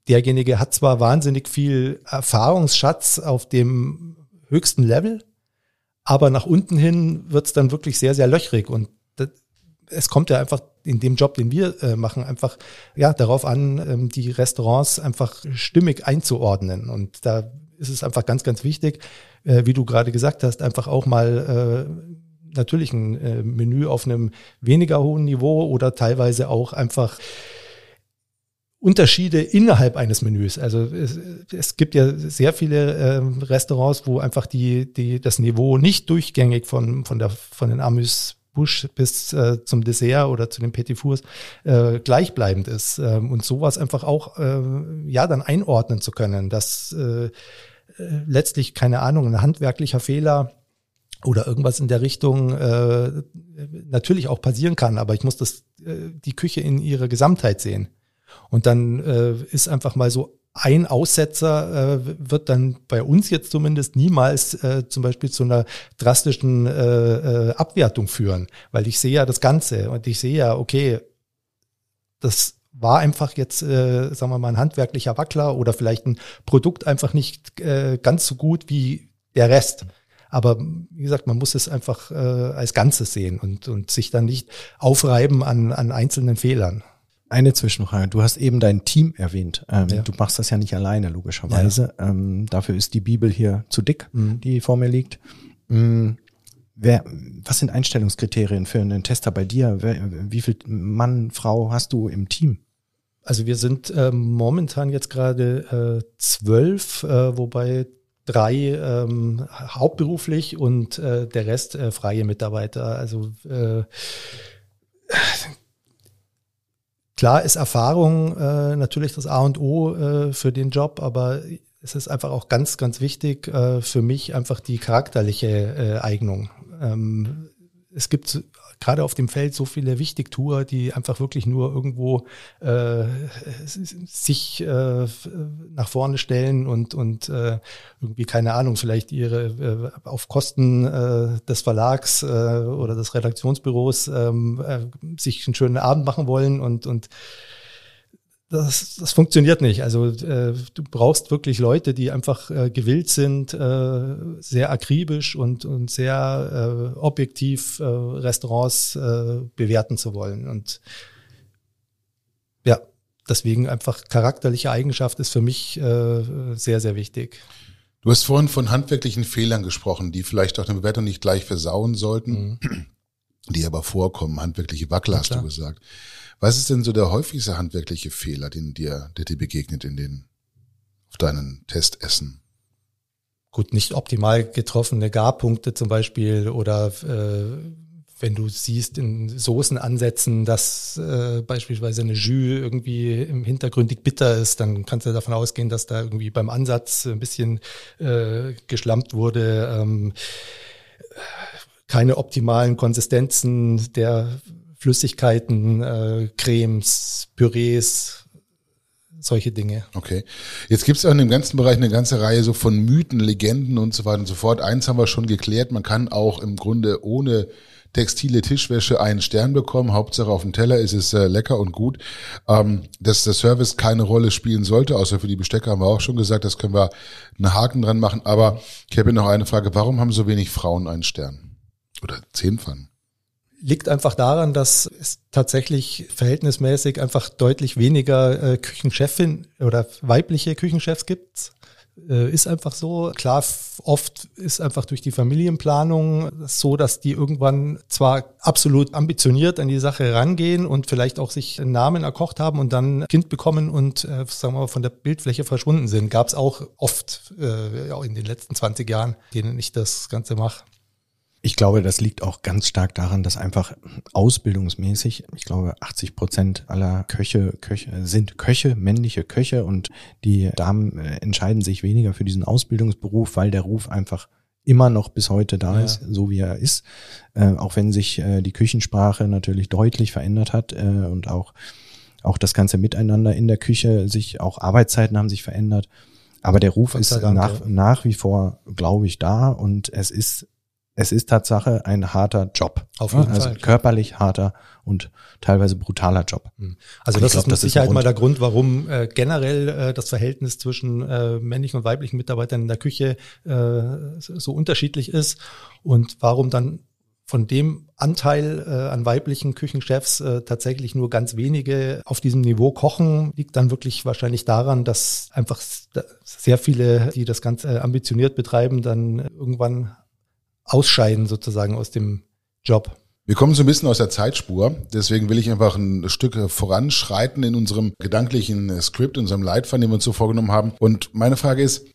derjenige hat zwar wahnsinnig viel Erfahrungsschatz auf dem höchsten Level, aber nach unten hin wird es dann wirklich sehr, sehr löchrig und es kommt ja einfach in dem Job, den wir äh, machen, einfach ja darauf an, ähm, die Restaurants einfach stimmig einzuordnen. Und da ist es einfach ganz, ganz wichtig, äh, wie du gerade gesagt hast, einfach auch mal äh, natürlich ein äh, Menü auf einem weniger hohen Niveau oder teilweise auch einfach Unterschiede innerhalb eines Menüs. Also es, es gibt ja sehr viele äh, Restaurants, wo einfach die, die, das Niveau nicht durchgängig von, von, der, von den Amüs Busch bis äh, zum Dessert oder zu den Petit Fours äh, gleichbleibend ist. Ähm, und sowas einfach auch äh, ja dann einordnen zu können, dass äh, äh letztlich, keine Ahnung, ein handwerklicher Fehler oder irgendwas in der Richtung äh, natürlich auch passieren kann, aber ich muss das äh, die Küche in ihrer Gesamtheit sehen. Und dann äh, ist einfach mal so ein Aussetzer äh, wird dann bei uns jetzt zumindest niemals äh, zum Beispiel zu einer drastischen äh, äh, Abwertung führen, weil ich sehe ja das Ganze und ich sehe ja, okay, das war einfach jetzt, äh, sagen wir mal, ein handwerklicher Wackler oder vielleicht ein Produkt einfach nicht äh, ganz so gut wie der Rest. Aber wie gesagt, man muss es einfach äh, als Ganzes sehen und, und sich dann nicht aufreiben an, an einzelnen Fehlern. Eine Zwischenfrage. Du hast eben dein Team erwähnt. Ähm, ja. Du machst das ja nicht alleine, logischerweise. Ja. Ähm, dafür ist die Bibel hier zu dick, mhm. die vor mir liegt. Mhm. Wer, was sind Einstellungskriterien für einen Tester bei dir? Wer, wie viel Mann, Frau hast du im Team? Also wir sind äh, momentan jetzt gerade äh, zwölf, äh, wobei drei ähm, hauptberuflich und äh, der Rest äh, freie Mitarbeiter. Also äh, klar ist Erfahrung äh, natürlich das A und O äh, für den Job, aber es ist einfach auch ganz, ganz wichtig äh, für mich einfach die charakterliche äh, Eignung. Ähm, es gibt gerade auf dem Feld so viele Wichtigtour, die einfach wirklich nur irgendwo äh, sich äh, nach vorne stellen und, und äh, irgendwie, keine Ahnung, vielleicht ihre äh, auf Kosten äh, des Verlags äh, oder des Redaktionsbüros ähm, äh, sich einen schönen Abend machen wollen und, und das, das funktioniert nicht. Also äh, du brauchst wirklich Leute, die einfach äh, gewillt sind, äh, sehr akribisch und, und sehr äh, objektiv äh, Restaurants äh, bewerten zu wollen. Und ja, deswegen einfach charakterliche Eigenschaft ist für mich äh, sehr, sehr wichtig. Du hast vorhin von handwerklichen Fehlern gesprochen, die vielleicht auch eine Bewertung nicht gleich versauen sollten, mhm. die aber vorkommen. Handwerkliche Wackler hast du gesagt. Was ist denn so der häufigste handwerkliche Fehler, den dir, der dir begegnet in den, auf deinen Testessen? Gut, nicht optimal getroffene Garpunkte zum Beispiel oder äh, wenn du siehst in Soßenansätzen, dass äh, beispielsweise eine Jus irgendwie im Hintergründig bitter ist, dann kannst du davon ausgehen, dass da irgendwie beim Ansatz ein bisschen äh, geschlampt wurde. Ähm, keine optimalen Konsistenzen der Flüssigkeiten, äh, Cremes, Pürees, solche Dinge. Okay. Jetzt gibt es auch in dem ganzen Bereich eine ganze Reihe so von Mythen, Legenden und so weiter und so fort. Eins haben wir schon geklärt, man kann auch im Grunde ohne textile Tischwäsche einen Stern bekommen. Hauptsache auf dem Teller ist es äh, lecker und gut. Ähm, dass der Service keine Rolle spielen sollte, außer für die Bestecker haben wir auch schon gesagt, das können wir einen Haken dran machen. Aber ich habe noch eine Frage, warum haben so wenig Frauen einen Stern? Oder zehn Pfannen? Liegt einfach daran, dass es tatsächlich verhältnismäßig einfach deutlich weniger äh, Küchenchefin oder weibliche Küchenchefs gibt. Äh, ist einfach so. Klar, oft ist einfach durch die Familienplanung so, dass die irgendwann zwar absolut ambitioniert an die Sache rangehen und vielleicht auch sich einen Namen erkocht haben und dann Kind bekommen und äh, sagen wir mal von der Bildfläche verschwunden sind. Gab es auch oft äh, in den letzten 20 Jahren, denen ich das Ganze mache. Ich glaube, das liegt auch ganz stark daran, dass einfach ausbildungsmäßig, ich glaube, 80 Prozent aller Köche, Köche sind Köche, männliche Köche und die Damen äh, entscheiden sich weniger für diesen Ausbildungsberuf, weil der Ruf einfach immer noch bis heute da ja. ist, so wie er ist. Äh, auch wenn sich äh, die Küchensprache natürlich deutlich verändert hat äh, und auch, auch das ganze Miteinander in der Küche sich, auch Arbeitszeiten haben sich verändert. Aber der Ruf ist nach, nach wie vor, glaube ich, da und es ist es ist Tatsache ein harter Job. Auf jeden also Fall. körperlich harter und teilweise brutaler Job. Hm. Also das glaub, ist mit das Sicherheit ist mal der Grund, warum äh, generell äh, das Verhältnis zwischen äh, männlichen und weiblichen Mitarbeitern in der Küche äh, so unterschiedlich ist und warum dann von dem Anteil äh, an weiblichen Küchenchefs äh, tatsächlich nur ganz wenige auf diesem Niveau kochen, liegt dann wirklich wahrscheinlich daran, dass einfach sehr viele, die das Ganze ambitioniert betreiben, dann irgendwann ausscheiden sozusagen aus dem Job. Wir kommen so ein bisschen aus der Zeitspur, deswegen will ich einfach ein Stück voranschreiten in unserem gedanklichen Skript, in unserem Leitfaden, den wir uns so vorgenommen haben. Und meine Frage ist,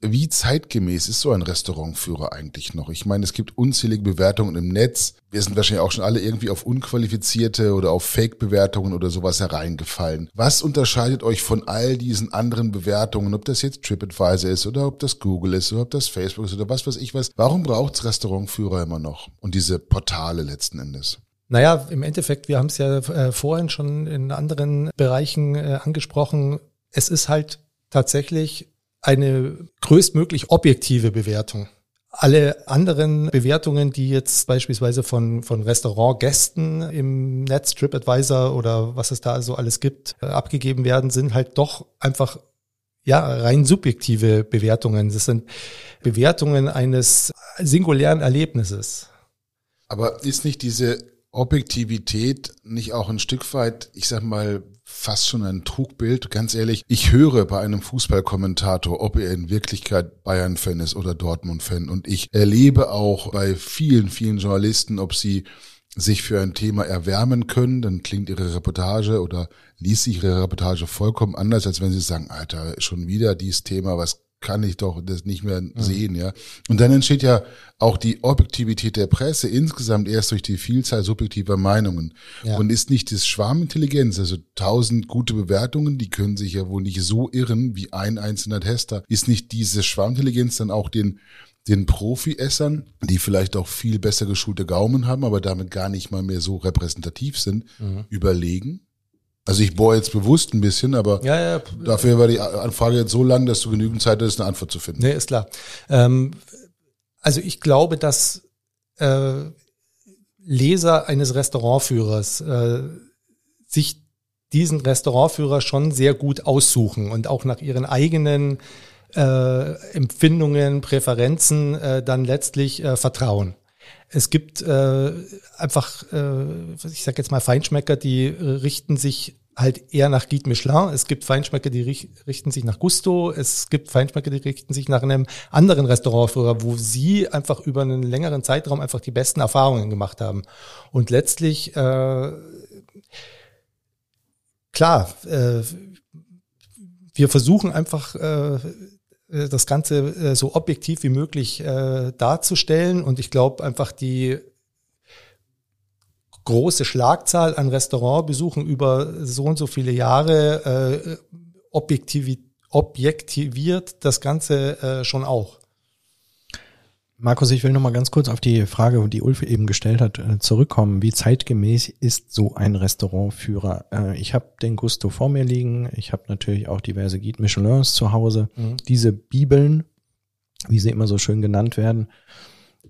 wie zeitgemäß ist so ein Restaurantführer eigentlich noch? Ich meine, es gibt unzählige Bewertungen im Netz. Wir sind wahrscheinlich auch schon alle irgendwie auf unqualifizierte oder auf Fake-Bewertungen oder sowas hereingefallen. Was unterscheidet euch von all diesen anderen Bewertungen, ob das jetzt TripAdvisor ist oder ob das Google ist oder ob das Facebook ist oder was weiß ich was? Warum braucht's Restaurantführer immer noch und diese Portale letzten Endes? Naja, im Endeffekt, wir haben es ja äh, vorhin schon in anderen Bereichen äh, angesprochen. Es ist halt tatsächlich eine größtmöglich objektive Bewertung. Alle anderen Bewertungen, die jetzt beispielsweise von, von Restaurantgästen im Netz, TripAdvisor oder was es da so alles gibt, äh, abgegeben werden, sind halt doch einfach ja, rein subjektive Bewertungen. Das sind Bewertungen eines singulären Erlebnisses. Aber ist nicht diese Objektivität nicht auch ein Stück weit, ich sag mal, fast schon ein Trugbild. Ganz ehrlich, ich höre bei einem Fußballkommentator, ob er in Wirklichkeit Bayern-Fan ist oder Dortmund-Fan. Und ich erlebe auch bei vielen, vielen Journalisten, ob sie sich für ein Thema erwärmen können, dann klingt ihre Reportage oder liest sich ihre Reportage vollkommen anders, als wenn sie sagen, Alter, schon wieder dieses Thema, was kann ich doch das nicht mehr mhm. sehen, ja. Und dann entsteht ja auch die Objektivität der Presse insgesamt erst durch die Vielzahl subjektiver Meinungen. Ja. Und ist nicht das Schwarmintelligenz, also tausend gute Bewertungen, die können sich ja wohl nicht so irren wie ein einzelner Tester. Ist nicht diese Schwarmintelligenz dann auch den den Profi-Essern, die vielleicht auch viel besser geschulte Gaumen haben, aber damit gar nicht mal mehr so repräsentativ sind, mhm. überlegen? Also ich bohre jetzt bewusst ein bisschen, aber ja, ja. dafür war die Anfrage jetzt so lang, dass du genügend Zeit hast, eine Antwort zu finden. Nee, ist klar. Ähm, also ich glaube, dass äh, Leser eines Restaurantführers äh, sich diesen Restaurantführer schon sehr gut aussuchen und auch nach ihren eigenen äh, Empfindungen, Präferenzen äh, dann letztlich äh, vertrauen. Es gibt äh, einfach, äh, ich sage jetzt mal Feinschmecker, die richten sich halt eher nach Guide Michelin. Es gibt Feinschmecker, die richten sich nach Gusto. Es gibt Feinschmecker, die richten sich nach einem anderen Restaurantführer, wo sie einfach über einen längeren Zeitraum einfach die besten Erfahrungen gemacht haben. Und letztlich, äh, klar, äh, wir versuchen einfach äh, das Ganze äh, so objektiv wie möglich äh, darzustellen. Und ich glaube einfach die große Schlagzahl an Restaurantbesuchen über so und so viele Jahre objektiviert das Ganze schon auch. Markus, ich will noch mal ganz kurz auf die Frage, die Ulf eben gestellt hat, äh, zurückkommen. Wie zeitgemäß ist so ein Restaurantführer? Äh, ich habe den Gusto vor mir liegen. Ich habe natürlich auch diverse Guide Michelins zu Hause. Mhm. Diese Bibeln, wie sie immer so schön genannt werden,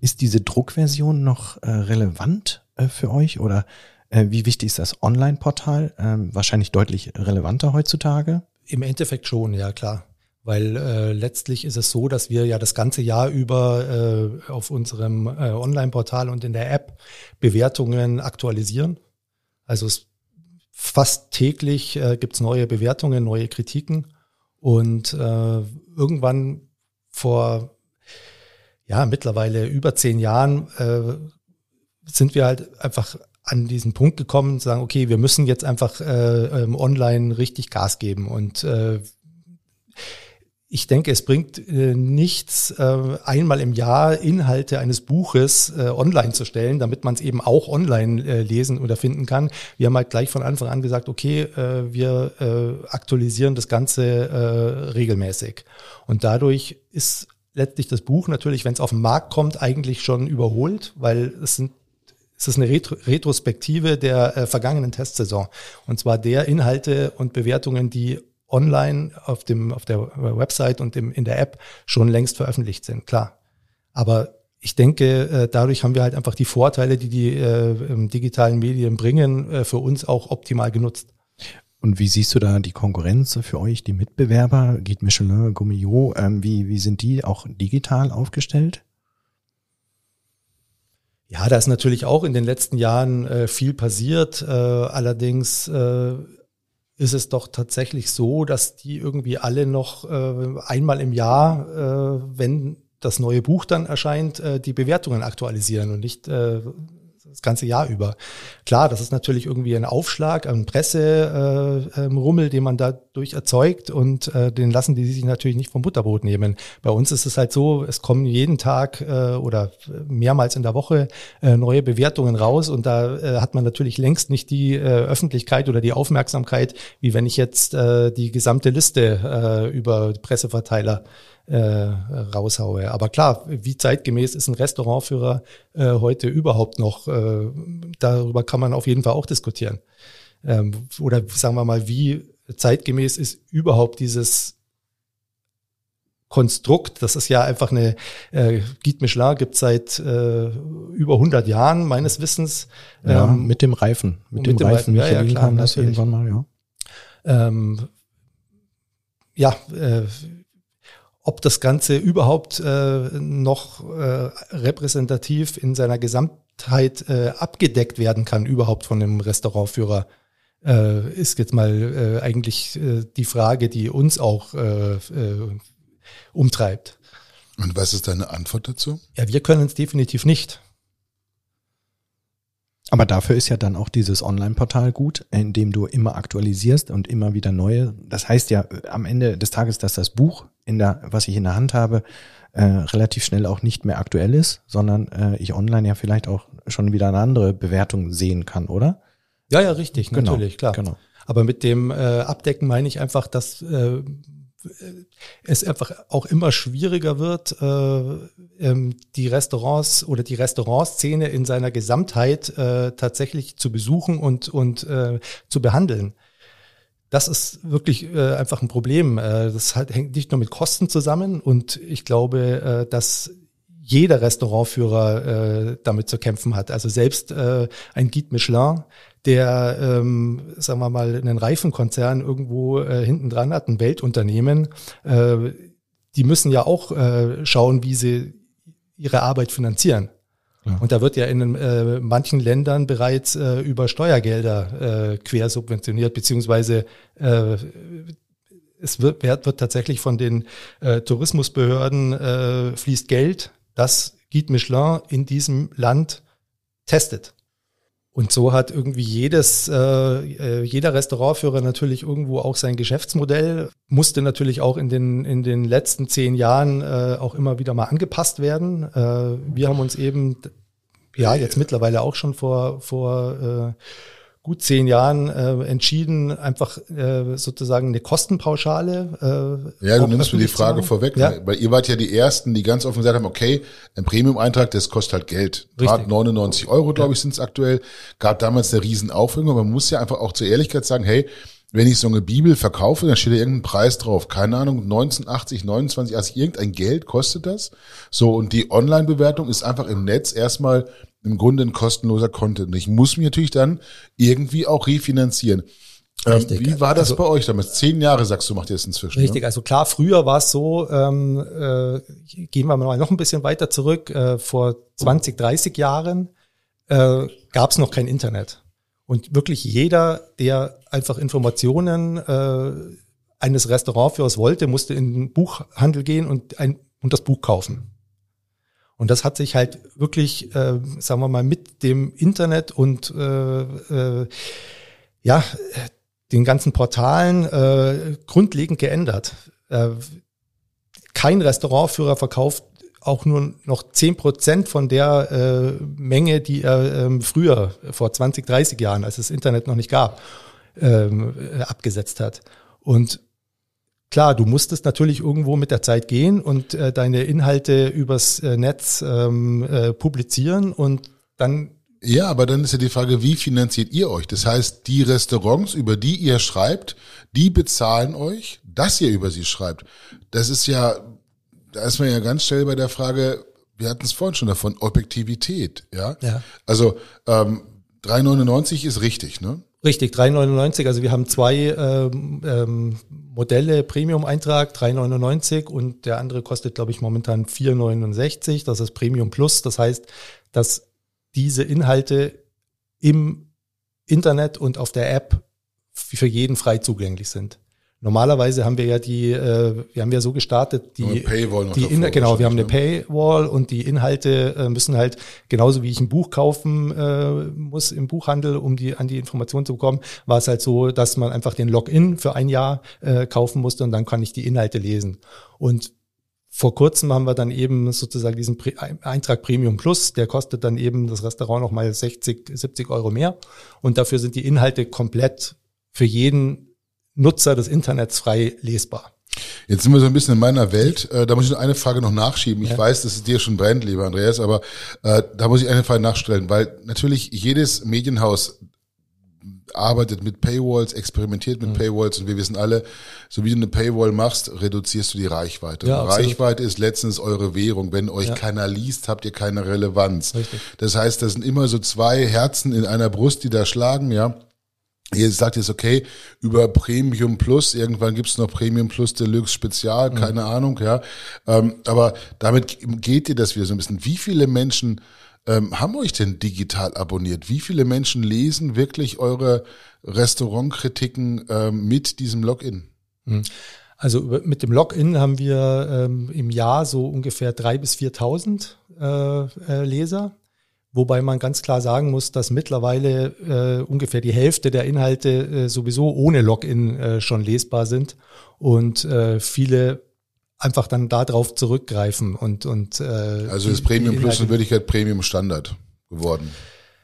ist diese Druckversion noch äh, relevant für euch oder wie wichtig ist das Online-Portal? Ähm, wahrscheinlich deutlich relevanter heutzutage. Im Endeffekt schon, ja klar. Weil äh, letztlich ist es so, dass wir ja das ganze Jahr über äh, auf unserem äh, Online-Portal und in der App Bewertungen aktualisieren. Also es fast täglich äh, gibt neue Bewertungen, neue Kritiken. Und äh, irgendwann vor ja mittlerweile über zehn Jahren äh, sind wir halt einfach an diesen Punkt gekommen, zu sagen, okay, wir müssen jetzt einfach äh, ähm, online richtig Gas geben und äh, ich denke, es bringt äh, nichts, äh, einmal im Jahr Inhalte eines Buches äh, online zu stellen, damit man es eben auch online äh, lesen oder finden kann. Wir haben halt gleich von Anfang an gesagt, okay, äh, wir äh, aktualisieren das Ganze regelmäßig. Und dadurch ist letztlich das Buch natürlich, wenn es auf den Markt kommt, eigentlich schon überholt, weil es sind es ist eine Retro Retrospektive der vergangenen Testsaison. Und zwar der Inhalte und Bewertungen, die online auf dem auf der Website und im, in der App schon längst veröffentlicht sind. Klar, aber ich denke, äh, dadurch haben wir halt einfach die Vorteile, die die äh, digitalen Medien bringen, äh, für uns auch optimal genutzt. Und wie siehst du da die Konkurrenz für euch, die Mitbewerber? Geht Michelin, Gummio, ähm, wie, wie sind die auch digital aufgestellt? Ja, da ist natürlich auch in den letzten Jahren äh, viel passiert. Äh, allerdings äh, ist es doch tatsächlich so, dass die irgendwie alle noch äh, einmal im Jahr, äh, wenn das neue Buch dann erscheint, äh, die Bewertungen aktualisieren und nicht äh, das ganze Jahr über. Klar, das ist natürlich irgendwie ein Aufschlag, ein Presserummel, äh, ähm, den man dadurch erzeugt und äh, den lassen die sich natürlich nicht vom Butterbrot nehmen. Bei uns ist es halt so, es kommen jeden Tag äh, oder mehrmals in der Woche äh, neue Bewertungen raus und da äh, hat man natürlich längst nicht die äh, Öffentlichkeit oder die Aufmerksamkeit, wie wenn ich jetzt äh, die gesamte Liste äh, über Presseverteiler äh, raushaue. Aber klar, wie zeitgemäß ist ein Restaurantführer äh, heute überhaupt noch? Äh, darüber kann man auf jeden Fall auch diskutieren. Ähm, oder sagen wir mal, wie zeitgemäß ist überhaupt dieses Konstrukt, das ist ja einfach eine, äh, Guide Michelin gibt seit äh, über 100 Jahren meines Wissens. Ja, ähm, mit dem Reifen. Mit, mit dem, Reifen, Reifen. Ja, ja, klar, das irgendwann mal, ja. Ähm, ja, äh, ob das Ganze überhaupt äh, noch äh, repräsentativ in seiner Gesamtheit äh, abgedeckt werden kann, überhaupt von einem Restaurantführer, äh, ist jetzt mal äh, eigentlich äh, die Frage, die uns auch äh, äh, umtreibt. Und was ist deine Antwort dazu? Ja, wir können es definitiv nicht. Aber dafür ist ja dann auch dieses Online-Portal gut, in dem du immer aktualisierst und immer wieder neue. Das heißt ja am Ende des Tages, dass das Buch, in der, was ich in der Hand habe, äh, relativ schnell auch nicht mehr aktuell ist, sondern äh, ich online ja vielleicht auch schon wieder eine andere Bewertung sehen kann, oder? Ja, ja, richtig, genau, natürlich, klar. Genau. Aber mit dem äh, Abdecken meine ich einfach, dass äh, es einfach auch immer schwieriger wird, äh, ähm, die Restaurants oder die Restaurantszene in seiner Gesamtheit äh, tatsächlich zu besuchen und, und äh, zu behandeln. Das ist wirklich äh, einfach ein Problem. Äh, das hängt nicht nur mit Kosten zusammen und ich glaube, äh, dass jeder Restaurantführer äh, damit zu kämpfen hat. Also selbst äh, ein Guide Michelin, der, ähm, sagen wir mal, einen Reifenkonzern irgendwo äh, hinten dran hat, ein Weltunternehmen, äh, die müssen ja auch äh, schauen, wie sie ihre Arbeit finanzieren. Ja. Und da wird ja in äh, manchen Ländern bereits äh, über Steuergelder äh, quersubventioniert, beziehungsweise äh, es wird, wird tatsächlich von den äh, Tourismusbehörden äh, fließt Geld, das Guide Michelin in diesem Land testet. Und so hat irgendwie jedes, äh, äh, jeder Restaurantführer natürlich irgendwo auch sein Geschäftsmodell, musste natürlich auch in den, in den letzten zehn Jahren äh, auch immer wieder mal angepasst werden. Äh, wir haben uns eben, ja, jetzt mittlerweile auch schon vor, vor äh, gut zehn Jahren äh, entschieden, einfach äh, sozusagen eine Kostenpauschale. Äh, ja, du nimmst mir die Frage vorweg, ja. weil ihr wart ja die Ersten, die ganz offen gesagt haben, okay, ein Premium-Eintrag, das kostet halt Geld. Gerade 99 Euro, glaube ich, sind es aktuell. Gab damals eine riesen Aufregung, aber man muss ja einfach auch zur Ehrlichkeit sagen, hey, wenn ich so eine Bibel verkaufe, dann steht da irgendein Preis drauf. Keine Ahnung, 1980, 29, also irgendein Geld kostet das. So, und die Online-Bewertung ist einfach im Netz erstmal im Grunde ein kostenloser Content. Und ich muss mich natürlich dann irgendwie auch refinanzieren. Ähm, wie war das also, bei euch damals? Zehn Jahre, sagst du, macht ihr es inzwischen. Richtig, ne? also klar, früher war es so, ähm, äh, gehen wir mal noch ein bisschen weiter zurück, äh, vor 20, 30 Jahren äh, gab es noch kein Internet. Und wirklich jeder, der einfach Informationen äh, eines Restaurantführers wollte, musste in den Buchhandel gehen und, ein, und das Buch kaufen. Und das hat sich halt wirklich, äh, sagen wir mal, mit dem Internet und äh, äh, ja, den ganzen Portalen äh, grundlegend geändert. Äh, kein Restaurantführer verkauft auch nur noch zehn Prozent von der äh, Menge, die er ähm, früher, vor 20, 30 Jahren, als es Internet noch nicht gab, ähm, abgesetzt hat. Und klar, du musstest natürlich irgendwo mit der Zeit gehen und äh, deine Inhalte übers äh, Netz ähm, äh, publizieren und dann ja, aber dann ist ja die Frage, wie finanziert ihr euch? Das heißt, die Restaurants, über die ihr schreibt, die bezahlen euch, dass ihr über sie schreibt. Das ist ja, da ist man ja ganz schnell bei der Frage, wir hatten es vorhin schon davon, Objektivität, ja. Ja. Also ähm, 3,99 ist richtig, ne? Richtig, 3,99. Also wir haben zwei ähm, ähm, Modelle, Premium-Eintrag 3,99 und der andere kostet, glaube ich, momentan 4,69. Das ist Premium Plus. Das heißt, dass diese Inhalte im Internet und auf der App für jeden frei zugänglich sind. Normalerweise haben wir ja die, äh, wir haben ja so gestartet, die, Paywall die In, genau, wir haben eine wahrscheinlich, Paywall und die Inhalte äh, müssen halt genauso wie ich ein Buch kaufen äh, muss im Buchhandel, um die an die Informationen zu bekommen, war es halt so, dass man einfach den Login für ein Jahr äh, kaufen musste und dann kann ich die Inhalte lesen. Und vor kurzem haben wir dann eben sozusagen diesen Eintrag Premium Plus, der kostet dann eben das Restaurant nochmal 60, 70 Euro mehr. Und dafür sind die Inhalte komplett für jeden Nutzer des Internets frei lesbar. Jetzt sind wir so ein bisschen in meiner Welt. Äh, da muss ich noch eine Frage noch nachschieben. Ich Ja. weiß, dass es dir schon brennt, lieber Andreas, aber äh, da muss ich eine Frage nachstellen, weil natürlich jedes Medienhaus arbeitet mit Paywalls, experimentiert Mhm. mit Paywalls und wir wissen alle, so wie du eine Paywall machst, reduzierst du die Reichweite. Ja. Reichweite ist letztens eure Währung. Wenn euch Ja. keiner liest, habt ihr keine Relevanz. Richtig. Das heißt, das sind immer so zwei Herzen in einer Brust, die da schlagen, ja. Ihr sagt jetzt, okay, über Premium Plus, irgendwann gibt's noch Premium Plus Deluxe Spezial, Mhm. keine Ahnung, ja. Ähm, aber damit geht dir das wieder so ein bisschen. Wie viele Menschen ähm, haben euch denn digital abonniert? Wie viele Menschen lesen wirklich eure Restaurantkritiken ähm, mit diesem Login? Also über- mit dem Login haben wir ähm, im Jahr so ungefähr drei bis 4.000 äh, äh, Leser. Wobei man ganz klar sagen muss, dass mittlerweile äh, ungefähr die Hälfte der Inhalte äh, sowieso ohne Login äh, schon lesbar sind und äh, viele einfach dann darauf zurückgreifen und und äh, Also ist Premium Plus in Wirklichkeit Premium Standard geworden.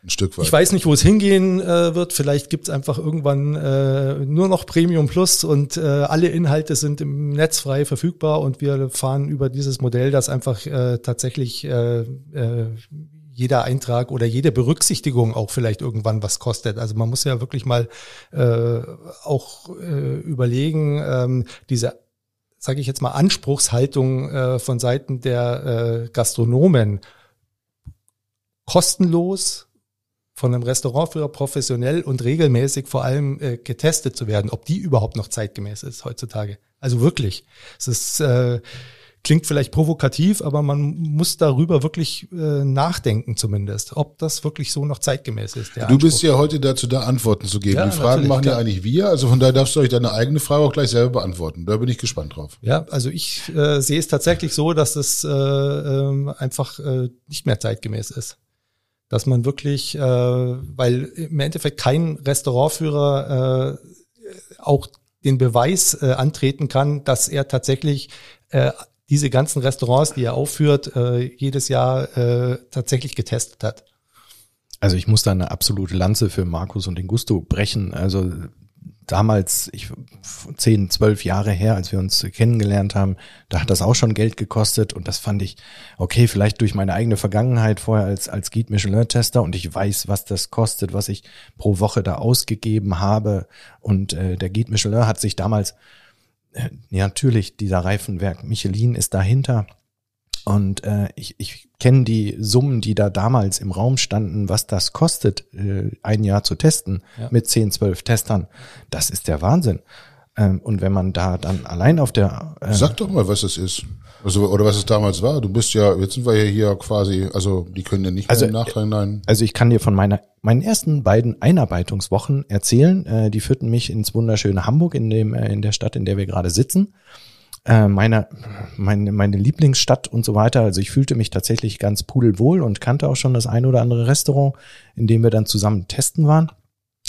Ein Stück weit. Ich weiß nicht, wo es hingehen äh, wird. Vielleicht gibt's einfach irgendwann äh, nur noch Premium Plus und äh, alle Inhalte sind im Netz frei verfügbar und wir fahren über dieses Modell, dass einfach äh, tatsächlich äh, äh, jeder Eintrag oder jede Berücksichtigung auch vielleicht irgendwann was kostet. Also man muss ja wirklich mal äh, auch äh, überlegen, ähm, diese sage ich jetzt mal, Anspruchshaltung äh, von Seiten der äh, Gastronomen kostenlos von einem Restaurantführer professionell und regelmäßig vor allem äh, getestet zu werden, ob die überhaupt noch zeitgemäß ist heutzutage. Also wirklich. Es ist, äh, klingt vielleicht provokativ, aber man muss darüber wirklich äh, nachdenken zumindest, ob das wirklich so noch zeitgemäß ist. Du bist Anspruch. ja heute dazu da, Antworten zu geben. Ja, die Fragen machen ja eigentlich wir, also von daher darfst du euch deine eigene Frage auch gleich selber beantworten. Da bin ich gespannt drauf. Ja, also ich äh, sehe es tatsächlich so, dass es äh, ähm, einfach äh, nicht mehr zeitgemäß ist. Dass man wirklich, äh, weil im Endeffekt kein Restaurantführer äh, auch den Beweis äh, antreten kann, dass er tatsächlich äh, diese ganzen Restaurants, die er aufführt, äh, jedes Jahr äh, tatsächlich getestet hat. Also ich muss da eine absolute Lanze für Markus und den Gusto brechen. Also damals, ich, zehn, zwölf Jahre her, als wir uns kennengelernt haben, da hat das auch schon Geld gekostet und das fand ich, okay, vielleicht durch meine eigene Vergangenheit vorher als, als Guide Michelin-Tester und ich weiß, was das kostet, was ich pro Woche da ausgegeben habe und äh, der Guide Michelin hat sich damals, natürlich, dieser Reifenwerk Michelin ist dahinter, und äh, ich, ich kenne die Summen, die da damals im Raum standen, was das kostet, äh, ein Jahr zu testen Ja. mit 10, 12 Testern. Das ist der Wahnsinn. Ähm, und wenn man da dann allein auf der äh, Sag doch mal, was es ist. Also, oder was es damals war. Du bist ja, jetzt sind wir ja hier quasi, also die können ja nicht mehr Also, im Nachhinein. Also ich kann dir von meiner meinen ersten beiden Einarbeitungswochen erzählen. Äh, die führten mich ins wunderschöne Hamburg in dem äh, in der Stadt, in der wir gerade sitzen. Äh, meine, meine meine Lieblingsstadt und so weiter. Also ich fühlte mich tatsächlich ganz pudelwohl und kannte auch schon das ein oder andere Restaurant, in dem wir dann zusammen testen waren.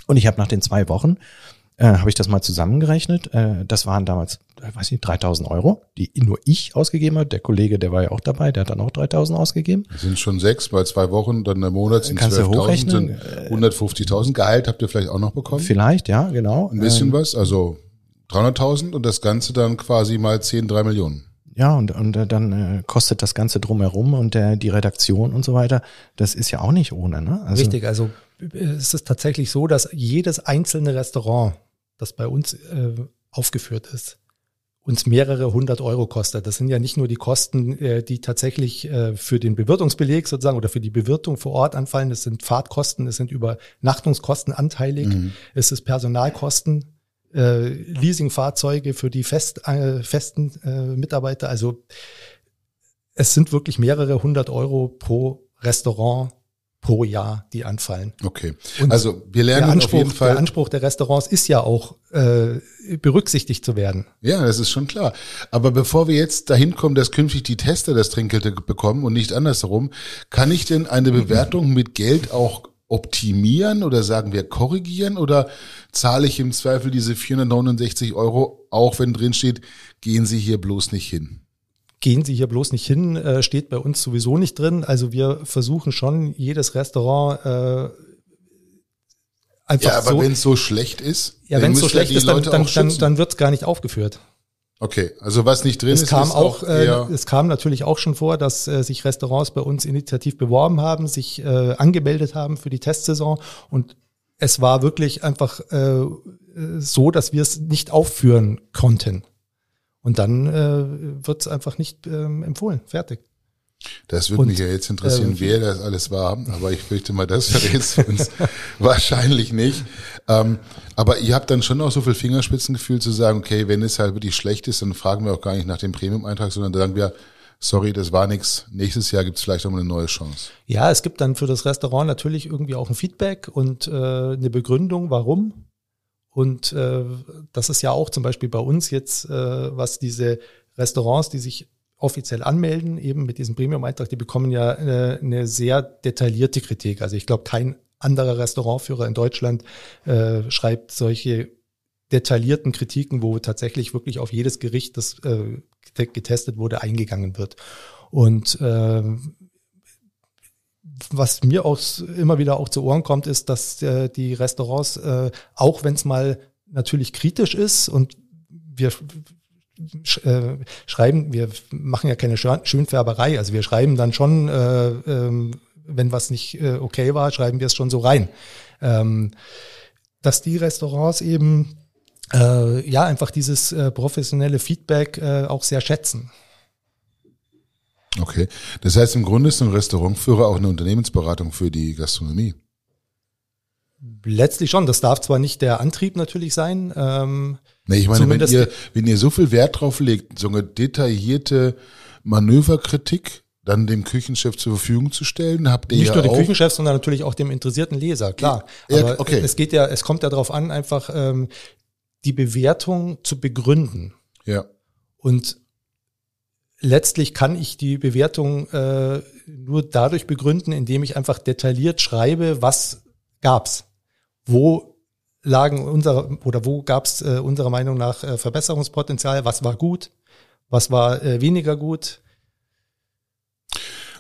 Und ich habe nach den zwei Wochen äh, habe ich das mal zusammengerechnet. Äh, das waren damals, äh, weiß nicht, 3000 Euro, die nur ich ausgegeben habe. Der Kollege, der war ja auch dabei, der hat dann auch 3000 ausgegeben. Das sind schon sechs bei zwei Wochen, dann im Monat sind Kannst du 12.000, hochrechnen? sind 150.000. Gehalt habt ihr vielleicht auch noch bekommen? Vielleicht, ja, genau. Ein bisschen Ähm, was, also 300.000 und das Ganze dann quasi mal 10, 3 Millionen. Ja, und, und äh, dann äh, kostet das Ganze drumherum und der, die Redaktion und so weiter. Das ist ja auch nicht ohne. Ne? Also Richtig, also äh, es ist tatsächlich so, dass jedes einzelne Restaurant, das bei uns äh, aufgeführt ist, uns mehrere hundert Euro kostet. Das sind ja nicht nur die Kosten, äh, die tatsächlich äh, für den Bewirtungsbeleg sozusagen oder für die Bewirtung vor Ort anfallen. Das sind Fahrtkosten, es sind Übernachtungskosten anteilig, mhm. es ist Personalkosten, äh, Leasingfahrzeuge für die fest, äh, festen äh, Mitarbeiter. Also es sind wirklich mehrere hundert Euro pro Restaurant pro Jahr, die anfallen. Okay. Und also wir lernen Anspruch, auf jeden Fall. Der Anspruch der Restaurants ist ja auch äh, berücksichtigt zu werden. Ja, das ist schon klar. Aber bevor wir jetzt dahin kommen, dass künftig die Tester das Trinkgeld bekommen und nicht andersherum, kann ich denn eine Bewertung mit Geld auch optimieren oder sagen wir korrigieren oder zahle ich im Zweifel diese 469 Euro, auch wenn drin steht, gehen Sie hier bloß nicht hin? Gehen Sie hier bloß nicht hin, äh, steht bei uns sowieso nicht drin. Also wir versuchen schon jedes Restaurant äh, einfach Ja, aber so, wenn es so schlecht ist, ja, wenn es so schlecht ist, dann, dann, dann, dann wird es gar nicht aufgeführt. Okay, also was nicht drin es ist, kam ist auch, äh, es kam natürlich auch schon vor, dass äh, sich Restaurants bei uns initiativ beworben haben, sich äh, angemeldet haben für die Testsaison und es war wirklich einfach äh, so, dass wir es nicht aufführen konnten. Und dann äh, wird es einfach nicht ähm, empfohlen. Fertig. Das würde mich ja jetzt interessieren, äh, wer das alles war, aber ich fürchte mal, das verrät uns wahrscheinlich nicht. Ähm, aber ihr habt dann schon auch so viel Fingerspitzengefühl zu sagen, okay, wenn es halt wirklich schlecht ist, dann fragen wir auch gar nicht nach dem Premium-Eintrag, sondern sagen wir, sorry, das war nichts. Nächstes Jahr gibt es vielleicht nochmal eine neue Chance. Ja, es gibt dann für das Restaurant natürlich irgendwie auch ein Feedback und äh, eine Begründung, warum. Und äh, das ist ja auch zum Beispiel bei uns jetzt, äh, was diese Restaurants, die sich offiziell anmelden, eben mit diesem Premium-Eintrag, die bekommen ja äh, eine sehr detaillierte Kritik. Also ich glaube, kein anderer Restaurantführer in Deutschland äh, schreibt solche detaillierten Kritiken, wo tatsächlich wirklich auf jedes Gericht, das äh, getestet wurde, eingegangen wird. Und äh, was mir auch immer wieder auch zu Ohren kommt, ist, dass äh, die Restaurants, äh, auch wenn es mal natürlich kritisch ist und wir äh, schreiben, wir machen ja keine Schönfärberei, also wir schreiben dann schon, äh, äh, wenn was nicht okay war, schreiben wir es schon so rein. Ähm, dass die Restaurants eben ja einfach dieses professionelle Feedback auch sehr schätzen. Okay. Das heißt, im Grunde ist ein Restaurantführer auch eine Unternehmensberatung für die Gastronomie. Letztlich schon. Das darf zwar nicht der Antrieb natürlich sein. Ähm, nee, ich meine, wenn ihr, wenn ihr so viel Wert drauf legt, so eine detaillierte Manöverkritik dann dem Küchenchef zur Verfügung zu stellen, habt ihr nicht ja nur dem Küchenchef, sondern natürlich auch dem interessierten Leser, klar. Ja, Aber okay. es geht ja, es kommt ja darauf an, einfach ähm, die Bewertung zu begründen. Ja. Und letztlich kann ich die Bewertung äh, nur dadurch begründen, indem ich einfach detailliert schreibe, was gab's, wo lagen unsere oder wo gab's äh, unserer Meinung nach äh, Verbesserungspotenzial, was war gut, was war äh, weniger gut.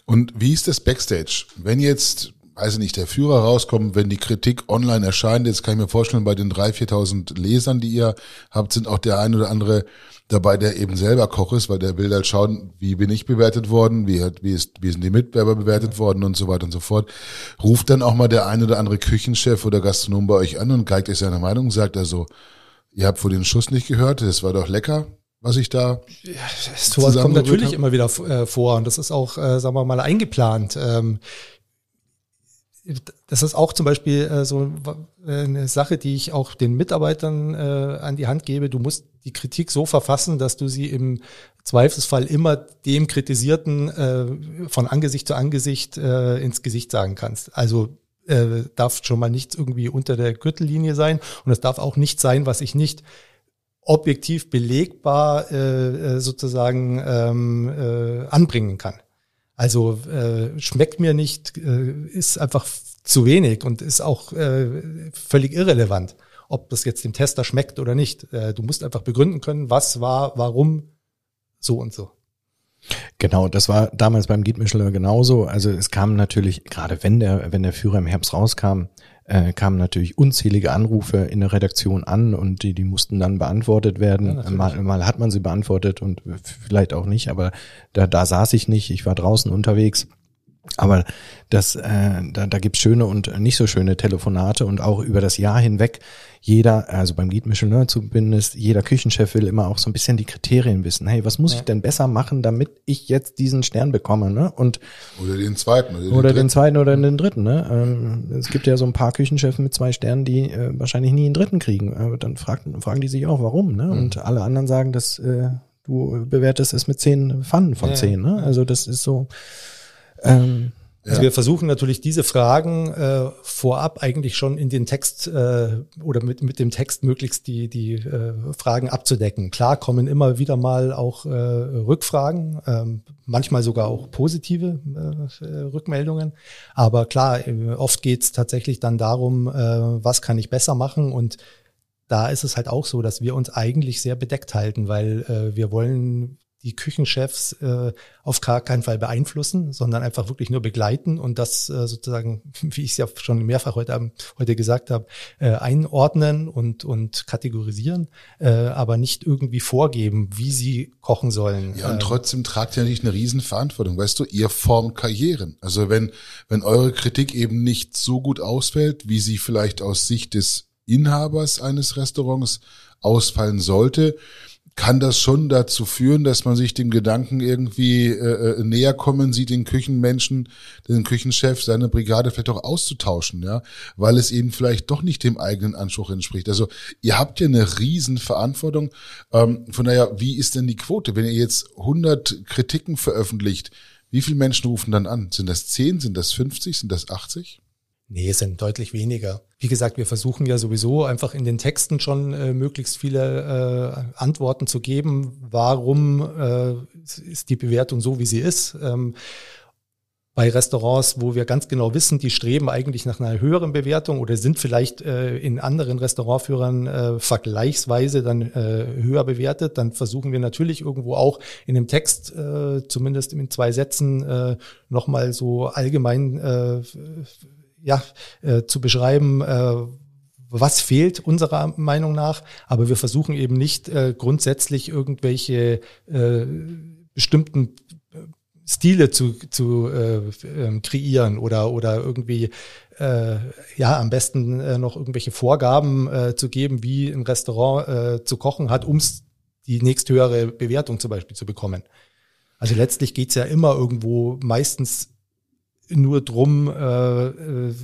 Und wie ist das Backstage? Wenn jetzt weiß ich nicht, der Führer rauskommt, wenn die Kritik online erscheint, jetzt kann ich mir vorstellen, bei den 3.000, 4.000 Lesern, die ihr habt, sind auch der ein oder andere dabei, der eben selber Koch ist, weil der will halt schauen, wie bin ich bewertet worden, wie, hat, wie, ist, wie sind die Mitbewerber bewertet worden und so weiter und so fort. Ruft dann auch mal der ein oder andere Küchenchef oder Gastronom bei euch an und geigt euch seine Meinung, sagt also, ihr habt vor den Schuss nicht gehört, das war doch lecker, was ich da. Ja, sowas kommt natürlich hab. immer wieder äh, vor und das ist auch, äh, sagen wir mal, eingeplant. Ähm, das ist auch zum Beispiel äh, so äh, eine Sache, die ich auch den Mitarbeitern äh, an die Hand gebe. Du musst die Kritik so verfassen, dass du sie im Zweifelsfall immer dem Kritisierten äh, von Angesicht zu Angesicht äh, ins Gesicht sagen kannst. Also äh, darf schon mal nichts irgendwie unter der Gürtellinie sein und es darf auch nicht sein, was ich nicht objektiv belegbar äh, äh sozusagen ähm, äh, anbringen kann. Also äh, schmeckt mir nicht, äh, ist einfach zu wenig und ist auch äh, völlig irrelevant, ob das jetzt dem Tester schmeckt oder nicht. Äh, du musst einfach begründen können, was war, warum so und so. Genau, das war damals beim Dietmischler genauso. Also es kam natürlich, gerade wenn der, wenn der Führer im Herbst rauskam, äh, kamen natürlich unzählige Anrufe in der Redaktion an und die, die mussten dann beantwortet werden. Ja, mal, mal hat man sie beantwortet und vielleicht auch nicht, aber da, da saß ich nicht, ich war draußen unterwegs. Aber das, äh, da, da gibt schöne und nicht so schöne Telefonate und auch über das Jahr hinweg jeder, also beim Guide Michelin zumindest, jeder Küchenchef will immer auch so ein bisschen die Kriterien wissen. Hey, was muss ja. ich denn besser machen, damit ich jetzt diesen Stern bekomme? Ne? Und oder den zweiten oder, den, oder den zweiten oder den dritten. Ne? Ähm, es gibt ja so ein paar Küchenchefs mit zwei Sternen, die äh, wahrscheinlich nie einen dritten kriegen. Aber dann fragen, fragen die sich auch, warum. Ne? Mhm. Und alle anderen sagen, dass äh, du bewertest es mit zehn Pfannen von ja, zehn. Ne? Also das ist so. Ähm, also ja. wir versuchen natürlich diese Fragen äh, vorab eigentlich schon in den Text äh, oder mit, mit dem Text möglichst die, die äh, Fragen abzudecken. Klar kommen immer wieder mal auch äh, Rückfragen, ähm, manchmal sogar auch positive äh, Rückmeldungen. Aber klar, äh, oft geht es tatsächlich dann darum, äh, was kann ich besser machen und da ist es halt auch so, dass wir uns eigentlich sehr bedeckt halten, weil äh, wir wollen die Küchenchefs äh, auf gar keinen Fall beeinflussen, sondern einfach wirklich nur begleiten und das äh, sozusagen, wie ich es ja schon mehrfach heute, heute gesagt habe, äh, einordnen und, und kategorisieren, äh, aber nicht irgendwie vorgeben, wie sie kochen sollen. Ja, und ähm, trotzdem tragt ihr nicht eine Riesenverantwortung. Weißt du, ihr formt Karrieren. Also wenn, wenn eure Kritik eben nicht so gut ausfällt, wie sie vielleicht aus Sicht des Inhabers eines Restaurants ausfallen sollte, kann das schon dazu führen, dass man sich dem Gedanken irgendwie äh, äh, näher kommen sieht, den Küchenmenschen, den Küchenchef, seine Brigade vielleicht auch auszutauschen, ja, weil es eben vielleicht doch nicht dem eigenen Anspruch entspricht. Also ihr habt ja eine Riesenverantwortung. Ähm, von daher, wie ist denn die Quote, wenn ihr jetzt 100 Kritiken veröffentlicht? Wie viele Menschen rufen dann an? Sind das 10? Sind das 50? Sind das 80? Nee, es sind deutlich weniger. Wie gesagt, wir versuchen ja sowieso einfach in den Texten schon äh, möglichst viele äh, Antworten zu geben, warum äh, ist die Bewertung so, wie sie ist. Ähm, bei Restaurants, wo wir ganz genau wissen, die streben eigentlich nach einer höheren Bewertung oder sind vielleicht äh, in anderen Restaurantführern äh, vergleichsweise dann äh, höher bewertet, dann versuchen wir natürlich irgendwo auch in dem Text, äh, zumindest in zwei Sätzen, äh, nochmal so allgemein äh, ja, äh, zu beschreiben, äh, was fehlt unserer Meinung nach. Aber wir versuchen eben nicht äh, grundsätzlich irgendwelche äh, bestimmten äh, Stile zu, zu äh, ähm, kreieren oder, oder irgendwie äh, ja am besten äh, noch irgendwelche Vorgaben äh, zu geben, wie ein Restaurant äh, zu kochen hat, um die nächsthöhere Bewertung zum Beispiel zu bekommen. Also letztlich geht's ja immer irgendwo meistens nur drum, äh, äh,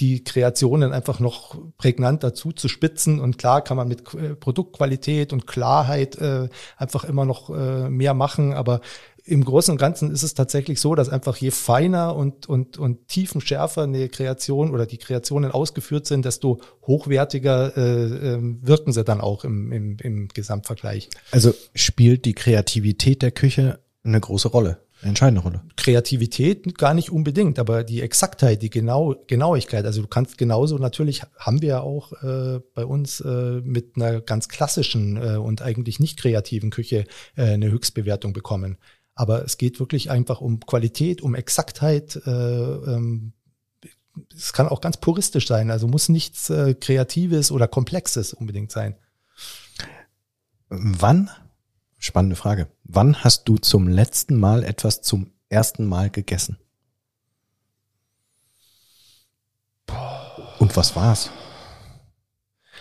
die Kreationen einfach noch prägnant dazu zu spitzen. Und klar kann man mit äh, Produktqualität und Klarheit äh, einfach immer noch äh, mehr machen, aber im Großen und Ganzen ist es tatsächlich so, dass einfach je feiner und, und, und tiefenschärfer eine Kreation oder die Kreationen ausgeführt sind, desto hochwertiger äh, äh, wirken sie dann auch im, im, im Gesamtvergleich. Also spielt die Kreativität der Küche eine große Rolle? Entscheidende Rolle. Kreativität gar nicht unbedingt, aber die Exaktheit, die genau, Genauigkeit. Also du kannst genauso, natürlich haben wir ja auch äh, bei uns äh, mit einer ganz klassischen äh, und eigentlich nicht kreativen Küche äh, eine Höchstbewertung bekommen. Aber es geht wirklich einfach um Qualität, um Exaktheit. Äh, ähm, es kann auch ganz puristisch sein, also muss nichts äh, Kreatives oder Komplexes unbedingt sein. Wann Spannende Frage. Wann hast du zum letzten Mal etwas zum ersten Mal gegessen? Und was war's?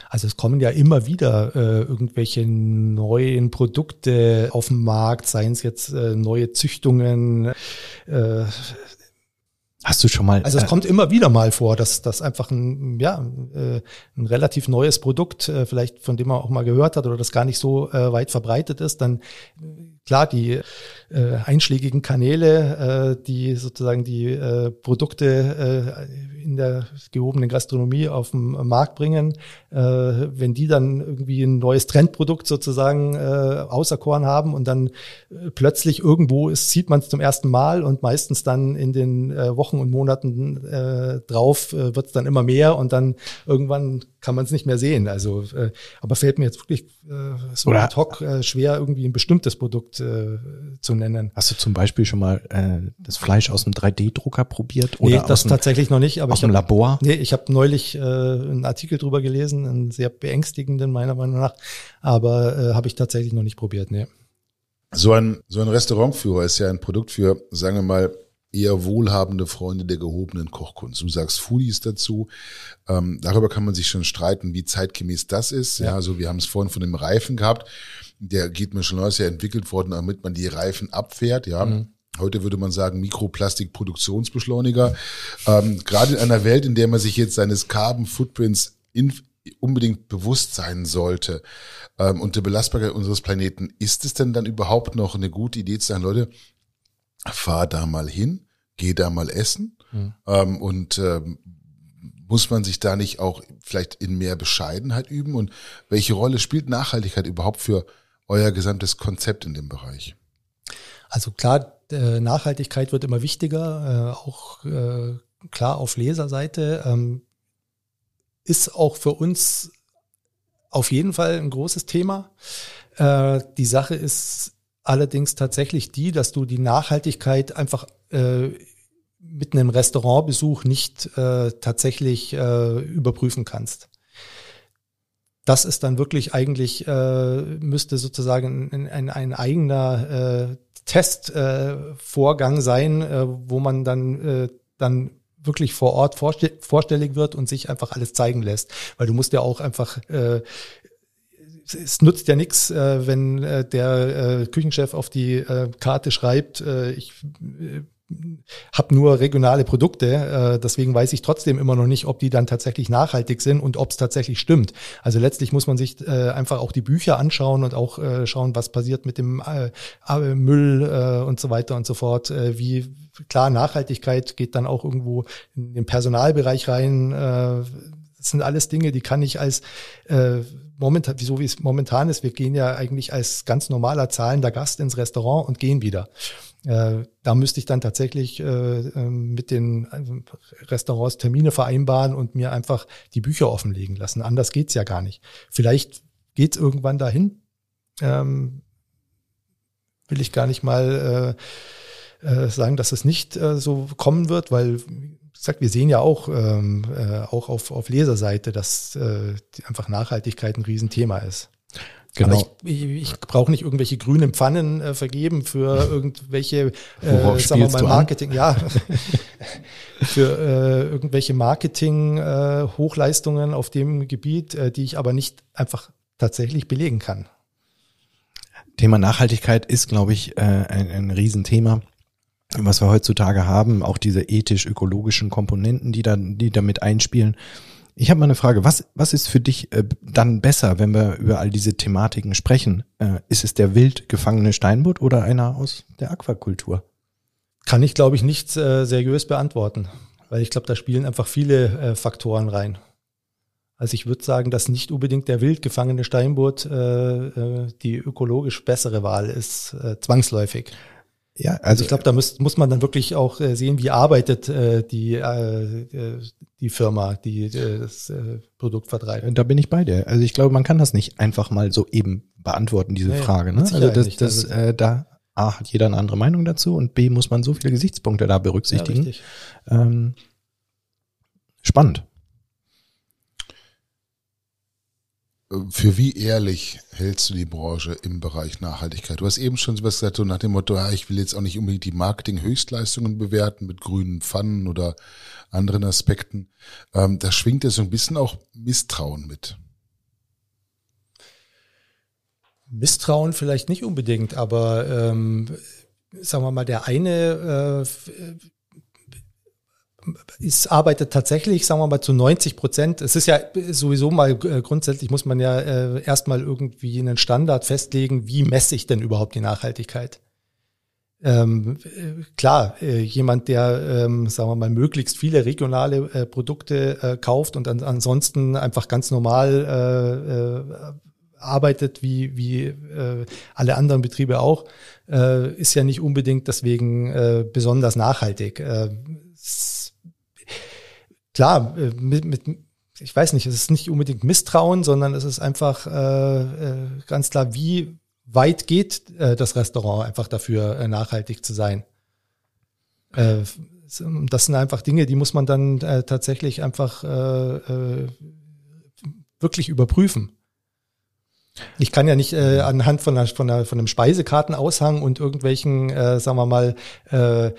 Also es kommen ja immer wieder äh, irgendwelche neuen Produkte auf den Markt, seien es jetzt äh, neue Züchtungen, äh, Hast du schon mal? Also es äh, kommt immer wieder mal vor, dass das einfach ein ja äh, ein relativ neues Produkt, äh, vielleicht von dem man auch mal gehört hat oder das gar nicht so äh, weit verbreitet ist, dann klar die äh, einschlägigen Kanäle, äh, die sozusagen die äh, Produkte äh, in der gehobenen Gastronomie auf den Markt bringen, äh, wenn die dann irgendwie ein neues Trendprodukt sozusagen äh, auserkoren haben und dann äh, plötzlich irgendwo ist, sieht man es zum ersten Mal und meistens dann in den äh, Wochen Wochen und Monaten äh, drauf äh, wird es dann immer mehr und dann irgendwann kann man es nicht mehr sehen. Also, äh, aber fällt mir jetzt wirklich äh, so Oder- ad hoc äh, schwer, irgendwie ein bestimmtes Produkt äh, zu nennen. Hast du zum Beispiel schon mal äh, das Fleisch aus dem 3D-Drucker probiert? Oder nee, das dem, tatsächlich noch nicht, aber aus ich dem habe Labor? Nee, ich habe neulich äh, einen Artikel drüber gelesen, einen sehr beängstigenden meiner Meinung nach, aber äh, habe ich tatsächlich noch nicht probiert. Nee. So ein, so ein Restaurantführer ist ja ein Produkt für, sagen wir mal, eher wohlhabende Freunde der gehobenen Kochkunst. Du sagst Foodies dazu. Ähm, darüber kann man sich schon streiten, wie zeitgemäß das ist. Ja, also wir haben es vorhin von dem Reifen gehabt. Der geht Michelin ist ja entwickelt worden, damit man die Reifen abfährt. Ja. Heute würde man sagen Mikroplastik-Produktionsbeschleuniger. Ähm, gerade in einer Welt, in der man sich jetzt seines Carbon Footprints in, unbedingt bewusst sein sollte ähm, und der Belastbarkeit unseres Planeten, ist es denn dann überhaupt noch eine gute Idee zu sagen, Leute, fahr da mal hin, geh da mal essen ähm, und ähm, muss man sich da nicht auch vielleicht in mehr Bescheidenheit üben und welche Rolle spielt Nachhaltigkeit überhaupt für euer gesamtes Konzept in dem Bereich? Also klar, äh, Nachhaltigkeit wird immer wichtiger, äh, auch äh, klar auf Leserseite. Ähm, ist auch für uns auf jeden Fall ein großes Thema. Die Sache ist allerdings tatsächlich die, dass du die Nachhaltigkeit einfach äh, mit einem Restaurantbesuch nicht äh, tatsächlich äh, überprüfen kannst. Das ist dann wirklich eigentlich, äh, müsste sozusagen ein, ein, ein eigener äh, Testvorgang äh, sein, äh, wo man dann, äh, dann wirklich vor Ort vorste vorstellig wird und sich einfach alles zeigen lässt. Weil du musst ja auch einfach äh, es nutzt ja nichts, äh, wenn äh, der äh, Küchenchef auf die Karte schreibt, ich habe nur regionale Produkte, äh, deswegen weiß ich trotzdem immer noch nicht, ob die dann tatsächlich nachhaltig sind und ob es tatsächlich stimmt. Also letztlich muss man sich äh, einfach auch die Bücher anschauen und auch äh, schauen, was passiert mit dem äh, äh, Müll äh, und so weiter und so fort. Äh, wie klar Nachhaltigkeit geht dann auch irgendwo in den Personalbereich rein. Äh, das sind alles Dinge, die kann ich als äh, momentan, so wie es momentan ist, wir gehen ja eigentlich als ganz normaler zahlender Gast ins Restaurant und gehen wieder. Äh, da müsste ich dann tatsächlich äh, äh, mit den äh, Restaurants Termine vereinbaren und mir einfach die Bücher offenlegen lassen. Anders geht's ja gar nicht. Vielleicht geht's irgendwann dahin. Ähm, will ich gar nicht mal äh, äh, sagen, dass es nicht äh, so kommen wird, weil gesagt, wir sehen ja auch, ähm, äh, auch auf, auf Leserseite, dass einfach Nachhaltigkeit ein Riesenthema ist. Genau. Aber ich, ich, ich brauche nicht irgendwelche grünen Pfannen äh, vergeben für irgendwelche, äh, sagen wir mal? Marketing, ja, für äh, irgendwelche Marketing äh, auf dem Gebiet, äh, die ich aber nicht einfach tatsächlich belegen kann. Thema Nachhaltigkeit ist, glaube ich, äh, ein, ein Riesenthema, was wir heutzutage haben. Auch diese ethisch-ökologischen Komponenten, die da, die damit einspielen. Ich habe mal eine Frage. Was, was ist für dich äh, dann besser, wenn wir über all diese Thematiken sprechen? Äh, ist es der wild gefangene Steinbutt oder einer aus der Aquakultur? Kann ich, glaube ich, nicht äh, seriös beantworten, weil ich glaube, da spielen einfach viele äh, Faktoren rein. Also ich würde sagen, dass nicht unbedingt der wild gefangene Steinbutt äh, äh, die ökologisch bessere Wahl ist, äh, zwangsläufig. Ja, Also ich glaube, da muss, muss man dann wirklich auch äh, sehen, wie arbeitet äh, die, äh, äh, die Firma, die äh, das äh, Produkt vertreibt. Da bin ich bei dir. Also ich glaube, man kann das nicht einfach mal so eben beantworten, diese Nee, Frage. Ne? Also das, das, Also- äh, da A, hat jeder eine andere Meinung dazu und B, muss man so viele Gesichtspunkte da Ja, berücksichtigen. richtig. ähm, spannend. Für wie ehrlich hältst du die Branche im Bereich Nachhaltigkeit? Du hast eben schon was gesagt, so nach dem Motto, ja, ich will jetzt auch nicht unbedingt die Marketing-Höchstleistungen bewerten mit grünen Pfannen oder anderen Aspekten. Ähm, da schwingt ja so ein bisschen auch Misstrauen mit. Misstrauen vielleicht nicht unbedingt, aber ähm, sagen wir mal, der eine äh, ist, arbeitet tatsächlich, sagen wir mal, zu 90 Prozent. Es ist ja sowieso mal äh, grundsätzlich muss man ja äh, erstmal irgendwie einen Standard festlegen, wie messe ich denn überhaupt die Nachhaltigkeit? Ähm, äh, klar, jemand, der, ähm, sagen wir mal, möglichst viele regionale äh, Produkte kauft und an, ansonsten einfach ganz normal arbeitet wie, wie äh, alle anderen Betriebe auch, äh, ist ja nicht unbedingt deswegen äh, besonders nachhaltig. Äh, klar, äh, mit, mit, ich weiß nicht, es ist nicht unbedingt Misstrauen, sondern es ist einfach äh, äh, ganz klar, wie weit geht äh, das Restaurant einfach dafür, äh, nachhaltig zu sein. Äh, das sind einfach Dinge, die muss man dann äh, tatsächlich einfach äh, äh, wirklich überprüfen. Ich kann ja nicht äh, anhand von, einer, von, einer, von einem Speisekartenaushang und irgendwelchen, äh, sagen wir mal, äh,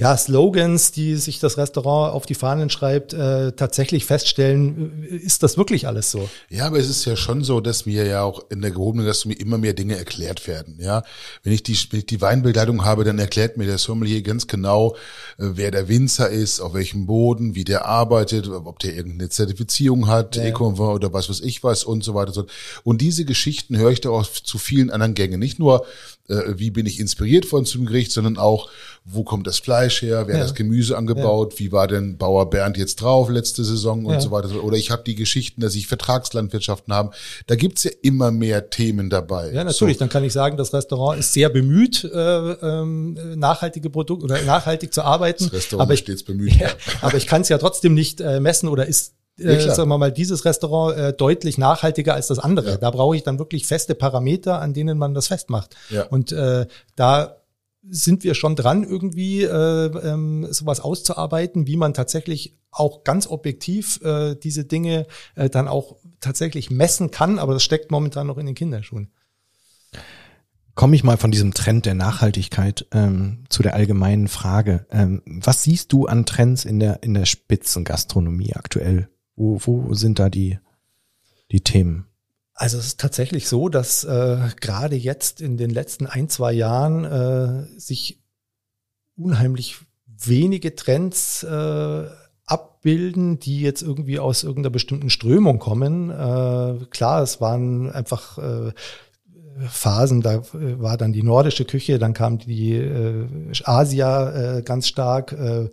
ja, Slogans, die sich das Restaurant auf die Fahnen schreibt, äh, tatsächlich feststellen, äh, ist das wirklich alles so? Ja, aber es ist ja schon so, dass mir ja auch in der gehobenen Gastronomie immer mehr Dinge erklärt werden. Ja, wenn ich die, wenn ich die Weinbegleitung habe, dann erklärt mir der Sommelier ganz genau, äh, wer der Winzer ist, auf welchem Boden, wie der arbeitet, ob der irgendeine Zertifizierung hat, ja. Eco oder was weiß ich was und so weiter. Und diese Geschichten höre ich da auch zu vielen anderen Gängen. Nicht nur äh, wie bin ich inspiriert von zum Gericht, sondern auch, wo kommt das Fleisch her, wer ja. hat das Gemüse angebaut, ja. wie war denn Bauer Bernd jetzt drauf letzte Saison und ja. so weiter. Oder ich habe die Geschichten, dass ich Vertragslandwirtschaften haben. Da gibt's ja immer mehr Themen dabei. Ja, natürlich. So. Dann kann ich sagen, das Restaurant ist sehr bemüht, äh, ähm, nachhaltige Produkte oder nachhaltig zu arbeiten. Das Restaurant aber ist stets bemüht. Ja, aber ich kann es ja trotzdem nicht äh, messen oder ist äh, ja, sagen wir mal, dieses Restaurant äh, deutlich nachhaltiger als das andere. Ja. Da brauche ich dann wirklich feste Parameter, an denen man das festmacht. Ja. Und äh, da sind wir schon dran, irgendwie äh, ähm, sowas auszuarbeiten, wie man tatsächlich auch ganz objektiv äh, diese Dinge äh, dann auch tatsächlich messen kann, aber das steckt momentan noch in den Kinderschuhen. Komme ich mal von diesem Trend der Nachhaltigkeit ähm, zu der allgemeinen Frage. Ähm, was siehst du an Trends in der, in der Spitzengastronomie aktuell? Wo, wo sind da die, die Themen? Also es ist tatsächlich so, dass äh, gerade jetzt in den letzten ein, zwei Jahren äh, sich unheimlich wenige Trends äh, abbilden, die jetzt irgendwie aus irgendeiner bestimmten Strömung kommen. Äh, klar, es waren einfach äh, Phasen, da äh, war dann die nordische Küche, dann kam die äh, Asia äh, ganz stark. Äh,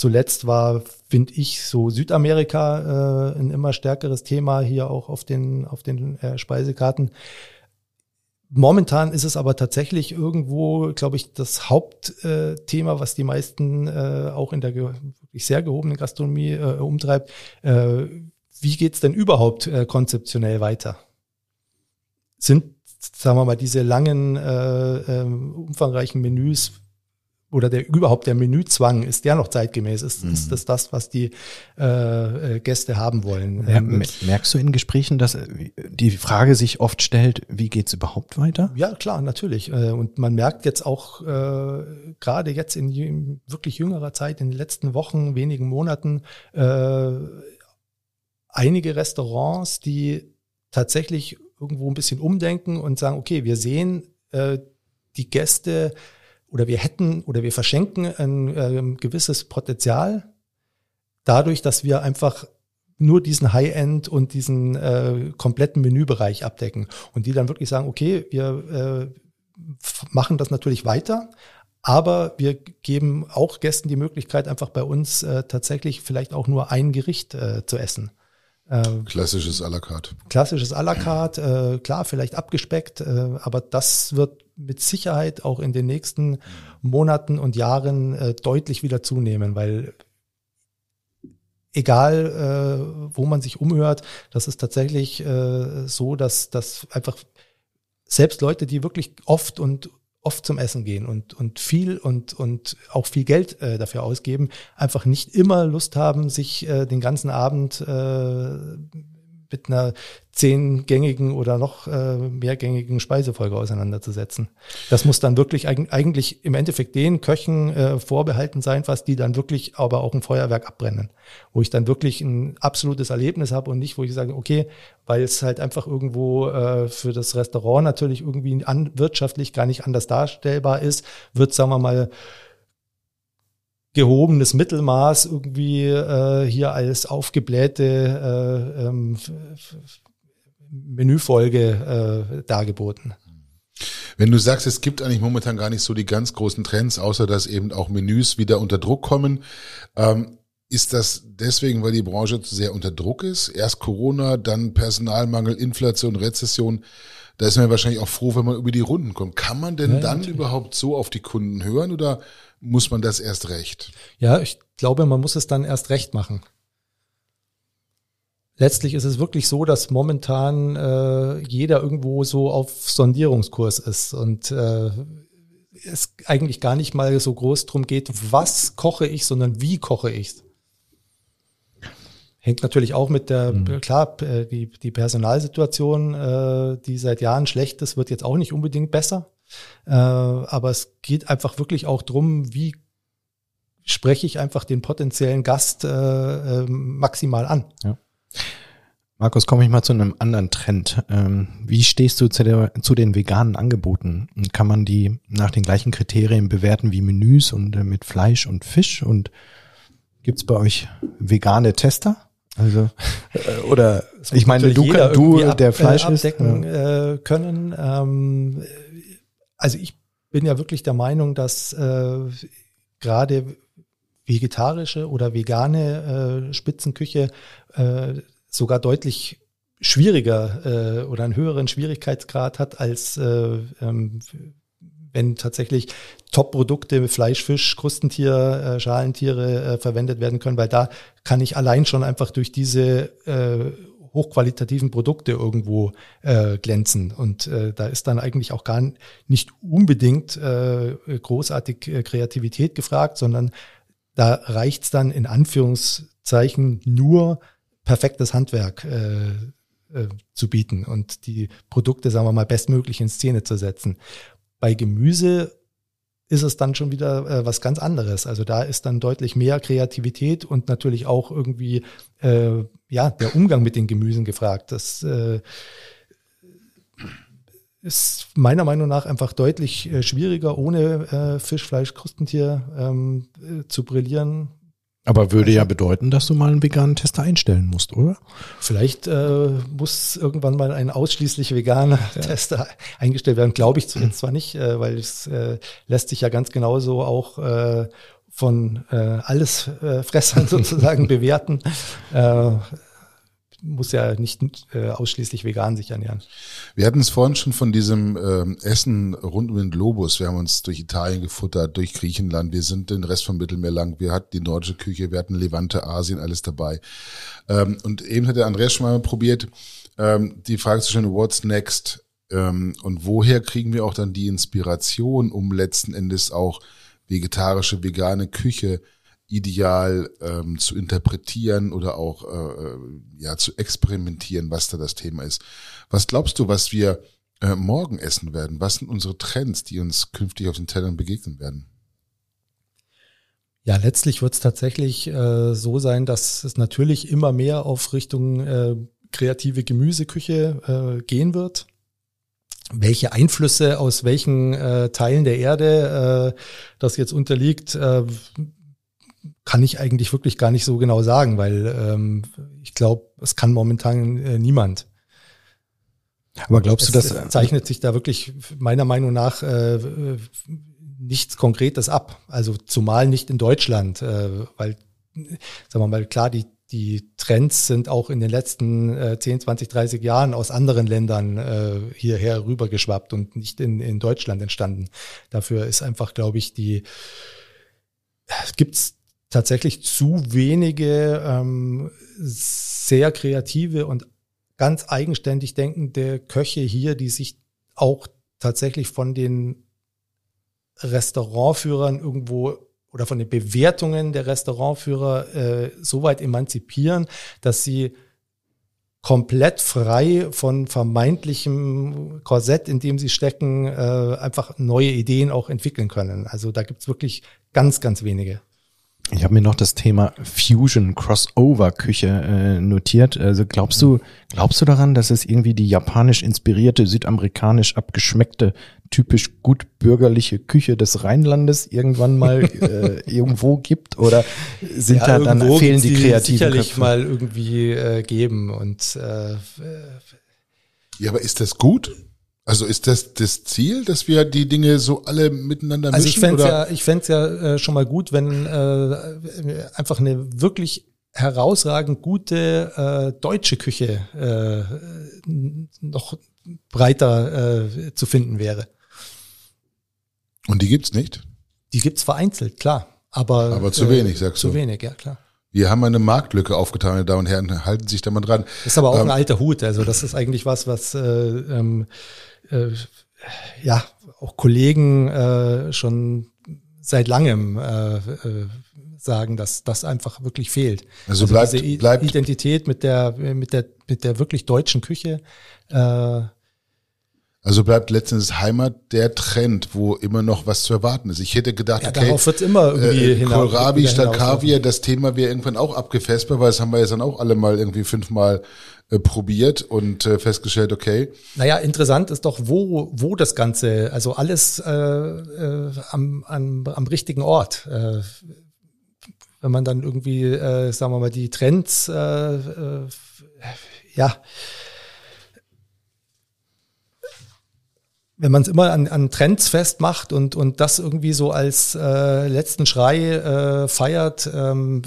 zuletzt war, finde ich, so Südamerika äh, ein immer stärkeres Thema hier auch auf den, auf den äh, Speisekarten. Momentan ist es aber tatsächlich irgendwo, glaube ich, das Hauptthema, was die meisten äh, auch in der wirklich sehr gehobenen Gastronomie äh, umtreibt. Äh, wie geht's denn überhaupt äh, konzeptionell weiter? Sind sagen wir mal, diese langen, äh, äh, umfangreichen Menüs oder der überhaupt der Menüzwang, ist der noch zeitgemäß? Ist, mhm. ist das das, was die äh, äh Gäste haben wollen? Ähm, merkst du in Gesprächen, dass äh, die Frage sich oft stellt, wie geht's überhaupt weiter? Ja, klar, natürlich. Äh, und man merkt jetzt auch äh, gerade jetzt in wirklich jüngerer Zeit, in den letzten Wochen, wenigen Monaten, äh, einige Restaurants, die tatsächlich irgendwo ein bisschen umdenken und sagen, okay, wir sehen äh, die Gäste oder wir hätten oder wir verschenken ein äh, gewisses Potenzial dadurch, dass wir einfach nur diesen High-End und diesen äh, kompletten Menübereich abdecken und die dann wirklich sagen, okay, wir äh, machen das natürlich weiter, aber wir geben auch Gästen die Möglichkeit, einfach bei uns äh, tatsächlich vielleicht auch nur ein Gericht äh, zu essen. Äh, klassisches à la carte. Klassisches à la carte, äh, klar, vielleicht abgespeckt, äh, aber das wird mit Sicherheit auch in den nächsten Monaten und Jahren äh, deutlich wieder zunehmen, weil egal äh, wo man sich umhört, das ist tatsächlich äh, so, dass, dass einfach selbst Leute, die wirklich oft und oft zum Essen gehen und, und viel und, und auch viel Geld äh, dafür ausgeben, einfach nicht immer Lust haben, sich äh, den ganzen Abend äh, mit einer zehngängigen oder noch äh, mehrgängigen Speisefolge auseinanderzusetzen. Das muss dann wirklich eigentlich im Endeffekt den Köchen äh, vorbehalten sein, was die dann wirklich aber auch ein Feuerwerk abbrennen, wo ich dann wirklich ein absolutes Erlebnis habe und nicht, wo ich sage, okay, weil es halt einfach irgendwo äh, für das Restaurant natürlich irgendwie an, wirtschaftlich gar nicht anders darstellbar ist, wird, sagen wir mal, gehobenes Mittelmaß irgendwie äh, hier als aufgeblähte äh, ähm, Menüfolge äh, dargeboten. Wenn du sagst, es gibt eigentlich momentan gar nicht so die ganz großen Trends, außer dass eben auch Menüs wieder unter Druck kommen, ähm, Ist das deswegen, weil die Branche sehr unter Druck ist? Erst Corona, dann Personalmangel, Inflation, Rezession. Da ist man wahrscheinlich auch froh, wenn man über die Runden kommt. Kann man denn ja, dann natürlich. überhaupt so auf die Kunden hören oder muss man das erst recht? Ja, ich glaube, man muss es dann erst recht machen. Letztlich ist es wirklich so, dass momentan äh, jeder irgendwo so auf Sondierungskurs ist und äh, es eigentlich gar nicht mal so groß drum geht, was koche ich, sondern wie koche ich Hängt natürlich auch mit der, mhm. klar, die, die Personalsituation, äh, die seit Jahren schlecht ist, wird jetzt auch nicht unbedingt besser. Äh, aber es geht einfach wirklich auch drum, wie spreche ich einfach den potenziellen Gast äh, äh, maximal an. Ja. Markus, komme ich mal zu einem anderen Trend. Ähm, wie stehst du zu, der, zu den veganen Angeboten? Kann man die nach den gleichen Kriterien bewerten wie Menüs und äh, mit Fleisch und Fisch? Und gibt's bei euch vegane Tester? Also äh, oder ich meine, du, du ab, der Fleisch äh, abdecken ist, äh, können. Ähm, also ich bin ja wirklich der Meinung, dass äh, gerade vegetarische oder vegane äh, Spitzenküche äh, sogar deutlich schwieriger äh, oder einen höheren Schwierigkeitsgrad hat als äh, ähm, wenn tatsächlich Top-Produkte, Fleisch, Fisch, Krustentier, äh, Schalentiere äh, verwendet werden können, weil da kann ich allein schon einfach durch diese äh, hochqualitativen Produkte irgendwo äh, glänzen. Und äh, da ist dann eigentlich auch gar nicht unbedingt äh, großartig äh, Kreativität gefragt, sondern da reicht's dann in Anführungszeichen nur perfektes Handwerk äh, äh, zu bieten und die Produkte, sagen wir mal, bestmöglich in Szene zu setzen. Bei Gemüse ist es dann schon wieder äh, was ganz anderes. Also da ist dann deutlich mehr Kreativität und natürlich auch irgendwie äh, ja der Umgang mit den Gemüsen gefragt. Das äh, ist meiner Meinung nach einfach deutlich äh, schwieriger, ohne äh, Fisch, Fleisch, Krustentier ähm, äh, zu brillieren, aber würde also, ja bedeuten, dass du mal einen veganen Tester einstellen musst, oder? Vielleicht äh, muss irgendwann mal ein ausschließlich veganer ja. Tester eingestellt werden. Glaube ich jetzt zwar nicht, äh, weil es äh, lässt sich ja ganz genauso auch äh, von äh, alles äh, Fressern sozusagen bewerten. Äh, muss ja nicht äh, ausschließlich vegan sich ernähren. Wir hatten es vorhin schon von diesem ähm, Essen rund um den Globus. Wir haben uns durch Italien gefuttert, durch Griechenland. Wir sind den Rest vom Mittelmeer lang. Wir hatten die nordische Küche, wir hatten Levante, Asien, alles dabei. Ähm, und eben hat der Andreas schon mal probiert, ähm, die Frage zu stellen, what's next? Ähm, und woher kriegen wir auch dann die Inspiration, um letzten Endes auch vegetarische, vegane Küche ideal ähm, zu interpretieren oder auch äh, äh, ja zu experimentieren, was da das Thema ist. Was glaubst du, was wir äh, morgen essen werden? Was sind unsere Trends, die uns künftig auf den Tellern begegnen werden? Ja, letztlich wird es tatsächlich äh, so sein, dass es natürlich immer mehr auf Richtung äh, kreative Gemüseküche äh, gehen wird. Welche Einflüsse aus welchen äh, Teilen der Erde äh, das jetzt unterliegt, äh, kann ich eigentlich wirklich gar nicht so genau sagen, weil ähm, ich glaube, es kann momentan äh, niemand. Aber glaubst du, dass es zeichnet sich da wirklich meiner Meinung nach äh, nichts Konkretes ab? Also zumal nicht in Deutschland, äh, weil sagen wir mal klar, die die Trends sind auch in den letzten äh, 10, 20, 30 Jahren aus anderen Ländern äh, hierher rübergeschwappt und nicht in, in Deutschland entstanden. Dafür ist einfach, glaube ich, die gibt's tatsächlich zu wenige ähm, sehr kreative und ganz eigenständig denkende Köche hier, die sich auch tatsächlich von den Restaurantführern irgendwo oder von den Bewertungen der Restaurantführer äh, so weit emanzipieren, dass sie komplett frei von vermeintlichem Korsett, in dem sie stecken, äh, einfach neue Ideen auch entwickeln können. Also da gibt's wirklich ganz, ganz wenige. Ich habe mir noch das Thema Fusion Crossover Küche äh, notiert. Also glaubst du, glaubst du daran, dass es irgendwie die japanisch inspirierte, südamerikanisch abgeschmeckte, typisch gut bürgerliche Küche des Rheinlandes irgendwann mal äh, irgendwo gibt? Oder sind ja, da dann fehlen die kreativen sicherlich Köpfe? mal irgendwie äh, geben und äh, ja, aber ist das gut? Also ist das das Ziel, dass wir die Dinge so alle miteinander Also mischen? ich fände ja, ich fänd's ja äh, schon mal gut, wenn äh, einfach eine wirklich herausragend gute äh, deutsche Küche äh, noch breiter äh, zu finden wäre. Und die gibt's nicht? Die gibt's vereinzelt, klar. Aber, Aber zu wenig, sagst zu du. Zu wenig, ja klar. Wir haben eine Marktlücke aufgetan, meine Damen und Herren. Halten Sie sich da mal dran. Das ist aber auch Ähm, ein alter Hut. Also das ist eigentlich was, was äh, ähm, äh, ja auch Kollegen äh, schon seit langem äh, äh, sagen, dass das einfach wirklich fehlt. Also bleibt- diese I- bleibt- Identität mit der mit der mit der wirklich deutschen Küche. Äh, Also bleibt letztens Heimat der Trend, wo immer noch was zu erwarten ist. Ich hätte gedacht, ja, okay, darauf wird's immer irgendwie äh, hinaus- Kohlrabi statt. Kaviar, das Thema wäre irgendwann auch abgefespert, weil das haben wir jetzt dann auch alle mal irgendwie fünfmal äh, probiert und äh, festgestellt, okay, Naja, interessant ist doch, wo, wo das Ganze, also alles äh, äh, am, am, am richtigen Ort. Äh, wenn man dann irgendwie, äh, sagen wir mal, die Trends, äh, äh, ja, wenn man es immer an, an Trends festmacht und, und das irgendwie so als äh, letzten Schrei äh, feiert, ähm,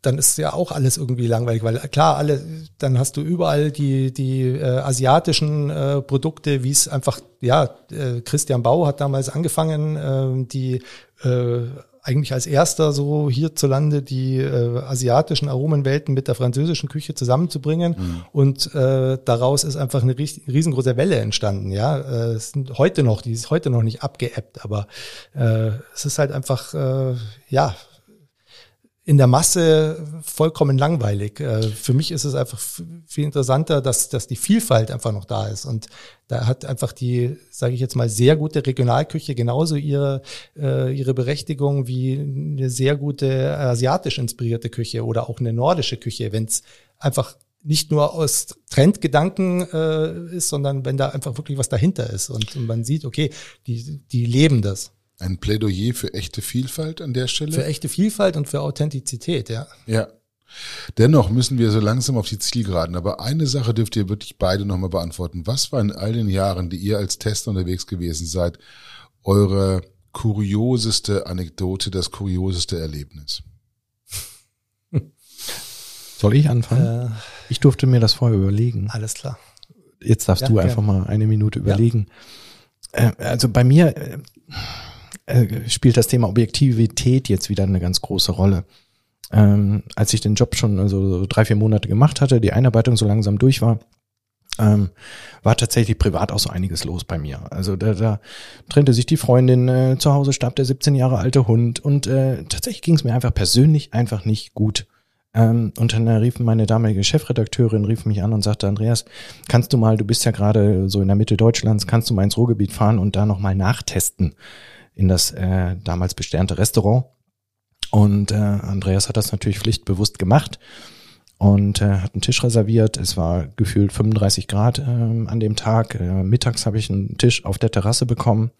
dann ist ja auch alles irgendwie langweilig, weil klar, alle, dann hast du überall die, die äh, asiatischen äh, Produkte, wie es einfach, ja, äh, Christian Bau hat damals angefangen, äh, die äh, eigentlich als erster so hierzulande die äh, asiatischen Aromenwelten mit der französischen Küche zusammenzubringen. Und äh, daraus ist einfach eine ries- riesengroße Welle entstanden, ja, äh, es sind heute noch, die ist heute noch nicht abgeebbt, aber äh, es ist halt einfach, äh, ja, in der Masse vollkommen langweilig. Äh, Für mich ist es einfach viel interessanter, dass, dass die Vielfalt einfach noch da ist. Und da hat einfach die, sage ich jetzt mal, sehr gute Regionalküche genauso ihre, äh, ihre Berechtigung wie eine sehr gute asiatisch inspirierte Küche oder auch eine nordische Küche, wenn es einfach nicht nur aus Trendgedanken äh, ist, sondern wenn da einfach wirklich was dahinter ist und, und man sieht, okay, die, die leben das. Ein Plädoyer für echte Vielfalt an der Stelle. Für echte Vielfalt und für Authentizität, ja. Ja. Dennoch müssen wir so langsam auf die Zielgeraden. Aber eine Sache dürft ihr wirklich beide nochmal beantworten. Was war in all den Jahren, die ihr als Tester unterwegs gewesen seid, eure kurioseste Anekdote, das kurioseste Erlebnis? Soll ich anfangen? Äh, Ich durfte mir das vorher überlegen. alles klar. Jetzt darfst Ja, du einfach mal eine Minute überlegen. Äh, also bei mir äh, äh, spielt das Thema Objektivität jetzt wieder eine ganz große Rolle. Ähm, als ich den Job schon also so drei, vier Monate gemacht hatte, die Einarbeitung so langsam durch war, ähm, war tatsächlich privat auch so einiges los bei mir. Also da, da trennte sich die Freundin, äh, zu Hause starb der 17 Jahre alte Hund und äh, tatsächlich ging es mir einfach persönlich einfach nicht gut. Ähm, und dann rief meine damalige Chefredakteurin, rief mich an und sagte, Andreas, kannst du mal, du bist ja gerade so in der Mitte Deutschlands, kannst du mal ins Ruhrgebiet fahren und da nochmal nachtesten in das äh, damals besternte Restaurant. Und äh, Andreas hat das natürlich pflichtbewusst gemacht und äh, hat einen Tisch reserviert. Es war gefühlt 35 Grad ähm, an dem Tag. Äh, mittags habe ich einen Tisch auf der Terrasse bekommen.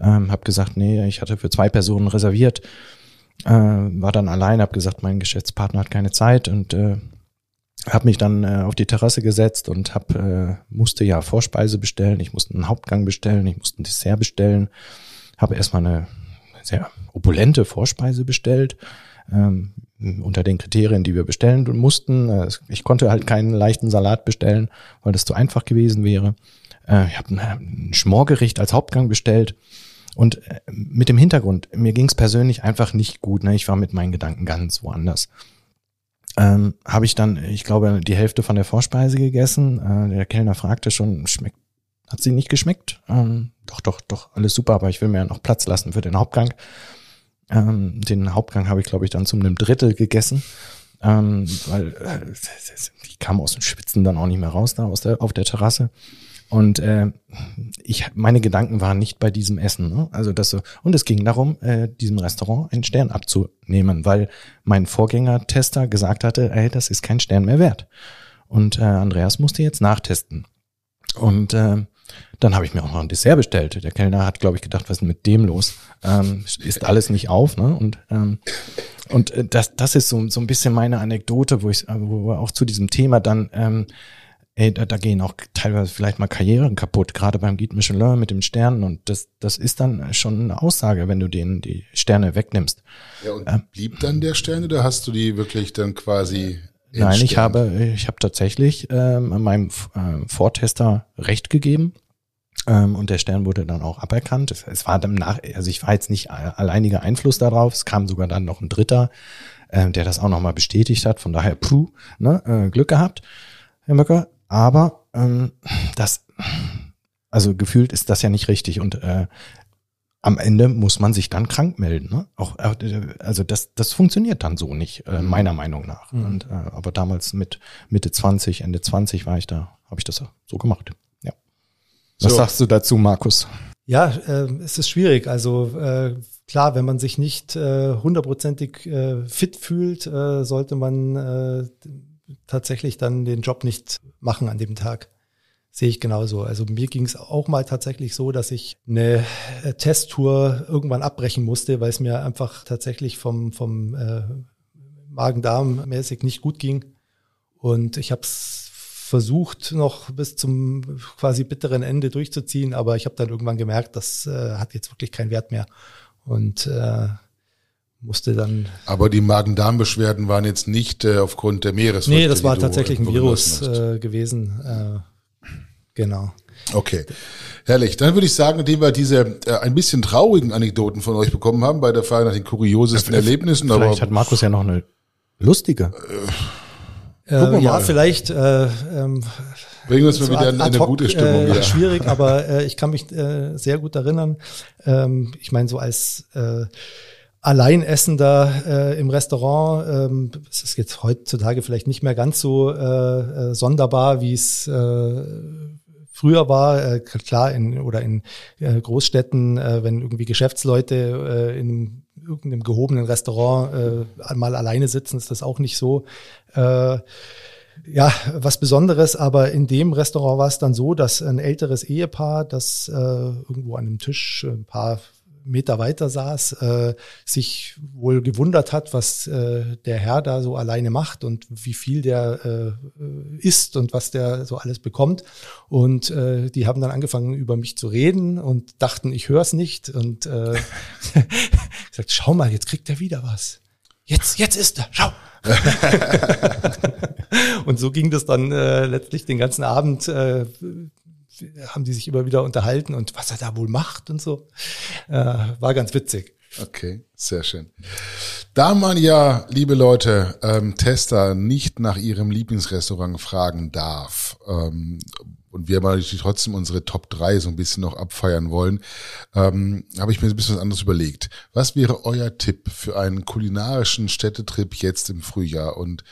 Ähm, habe gesagt, nee, ich hatte für zwei Personen reserviert. Äh, war dann allein, habe gesagt, mein Geschäftspartner hat keine Zeit und äh, habe mich dann äh, auf die Terrasse gesetzt und hab, äh, musste ja Vorspeise bestellen, ich musste einen Hauptgang bestellen, ich musste ein Dessert bestellen, habe erstmal eine sehr opulente Vorspeise bestellt, ähm, unter den Kriterien, die wir bestellen mussten. Äh, Ich konnte halt keinen leichten Salat bestellen, weil das zu einfach gewesen wäre. Äh, Ich habe ein, Schmorgericht als Hauptgang bestellt. Und äh, mit dem Hintergrund, mir ging es persönlich einfach nicht gut. Ne? Ich war mit meinen Gedanken ganz woanders. Ähm, habe ich dann, ich glaube, die Hälfte von der Vorspeise gegessen. Der Kellner fragte schon, schmeckt, hat sie nicht geschmeckt? Ähm, doch, doch, doch, alles super, aber ich will mir ja noch Platz lassen für den Hauptgang. Ähm, den Hauptgang habe ich, glaube ich, dann zum einem Drittel gegessen. Ähm, weil äh, ich kam aus dem Schwitzen dann auch nicht mehr raus da aus der, auf der Terrasse. Und äh, ich, meine Gedanken waren nicht bei diesem Essen. Ne? Also das so, und es ging darum, äh, diesem Restaurant einen Stern abzunehmen, weil mein Vorgänger-Tester gesagt hatte, ey, das ist kein Stern mehr wert. Und äh, Andreas musste jetzt nachtesten. Und äh, dann habe ich mir auch noch ein Dessert bestellt. Der Kellner hat, glaube ich, gedacht, was ist denn mit dem los? Ähm, ist alles nicht auf, ne? Und ähm, und äh, das das ist so so ein bisschen meine Anekdote, wo ich wo auch zu diesem Thema dann ähm, ey, da, da gehen auch teilweise vielleicht mal Karrieren kaputt, gerade beim Guide Michelin mit dem Sternen und das, das ist dann schon eine Aussage, wenn du denen die Sterne wegnimmst. Ja, und ähm, blieb dann der Stern oder hast du die wirklich dann quasi Nein, ich habe, ich habe tatsächlich ähm, meinem äh, Vortester recht gegeben. Ähm, und der Stern wurde dann auch aberkannt. Es, es war dann nach, also ich war jetzt nicht alleiniger Einfluss darauf. Es kam sogar dann noch ein Dritter, äh, der das auch nochmal bestätigt hat. Von daher, puh, ne, äh, Glück gehabt, Herr Möcker. Aber ähm, das, also gefühlt ist das ja nicht richtig. Und äh, am Ende muss man sich dann krank melden. Ne? Auch, äh, also das, das funktioniert dann so nicht, äh, mhm. meiner Meinung nach. Mhm. Und, äh, aber damals mit Mitte 20, Ende 20 war ich da, habe ich das so gemacht. Ja. Was so. sagst du dazu, Markus? Ja, äh, es ist schwierig. Also äh, klar, wenn man sich nicht äh, hundertprozentig äh, fit fühlt, äh, sollte man äh, tatsächlich dann den Job nicht machen an dem Tag sehe ich genauso. Also mir ging es auch mal tatsächlich so, dass ich eine äh, Testtour irgendwann abbrechen musste, weil es mir einfach tatsächlich vom, vom äh, Magen-Darm-mäßig nicht gut ging. Und ich habe es versucht, noch bis zum quasi bitteren Ende durchzuziehen, aber ich habe dann irgendwann gemerkt, das äh, hat jetzt wirklich keinen Wert mehr. Und äh, musste dann. Aber die Magen-Darm-Beschwerden waren jetzt nicht äh, aufgrund der Meeresfrüchte. Nee, das war tatsächlich ein Virus äh, gewesen. Genau. Okay, herrlich. Dann würde ich sagen, indem wir diese äh, ein bisschen traurigen Anekdoten von euch bekommen haben bei der Frage nach den kuriosesten ja, Erlebnissen. Vielleicht aber, hat Markus ja noch eine lustige. Äh, äh, ja, vielleicht. Äh, ähm, Bringen wir uns mal wieder in eine gute Stimmung. Äh, schwierig, aber äh, ich kann mich äh, sehr gut erinnern. Ähm, ich meine, so als äh, Alleinessender äh, im Restaurant. Ähm, es ist jetzt heutzutage vielleicht nicht mehr ganz so äh, äh, sonderbar, wie es äh, früher war, äh, klar, in oder in äh, Großstädten, äh, wenn irgendwie Geschäftsleute äh, in irgendeinem gehobenen Restaurant äh, mal alleine sitzen, ist das auch nicht so. Äh, ja, was Besonderes, aber in dem Restaurant war es dann so, dass ein älteres Ehepaar, das äh, irgendwo an einem Tisch ein paar Meter weiter saß, äh, sich wohl gewundert hat, was äh, der Herr da so alleine macht und wie viel der äh, isst und was der so alles bekommt. Und äh, die haben dann angefangen, über mich zu reden und dachten, ich höre es nicht. Und äh, gesagt, schau mal, jetzt kriegt er wieder was. Jetzt, jetzt ist er, schau. und so ging das dann äh, letztlich den ganzen Abend. Äh, haben die sich immer wieder unterhalten und was er da wohl macht und so. Äh, war ganz witzig. Okay, sehr schön. Da man ja, liebe Leute, ähm, Tester nicht nach ihrem Lieblingsrestaurant fragen darf, ähm, und wir natürlich trotzdem unsere Top 3 so ein bisschen noch abfeiern wollen, ähm, habe ich mir ein bisschen was anderes überlegt. Was wäre euer Tipp für einen kulinarischen Städtetrip jetzt im Frühjahr? Und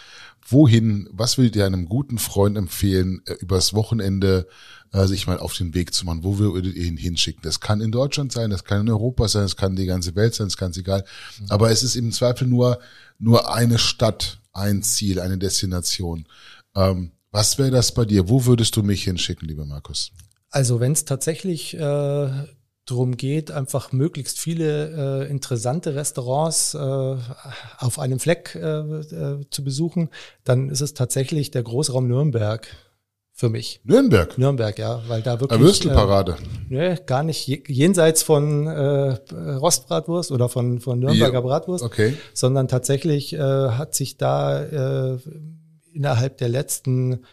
wohin, was würdet ihr einem guten Freund empfehlen, äh, übers Wochenende äh, sich mal auf den Weg zu machen. Wo würdet ihr ihn hinschicken? Das kann in Deutschland sein, das kann in Europa sein, das kann die ganze Welt sein, ist ganz egal. Mhm. Aber es ist im Zweifel nur, nur eine Stadt, ein Ziel, eine Destination. Ähm, was wäre das bei dir? Wo würdest du mich hinschicken, lieber Markus? Also wenn es tatsächlich äh, darum geht, einfach möglichst viele äh, interessante Restaurants äh, auf einem Fleck äh, äh, zu besuchen, dann ist es tatsächlich der Großraum Nürnberg für mich. Nürnberg? Nürnberg, ja, weil da wirklich. Würstelparade. Äh, ne, gar nicht jenseits von äh, Rostbratwurst oder von, von Nürnberger ja, Bratwurst, okay. sondern tatsächlich äh, hat sich da äh, innerhalb der letzten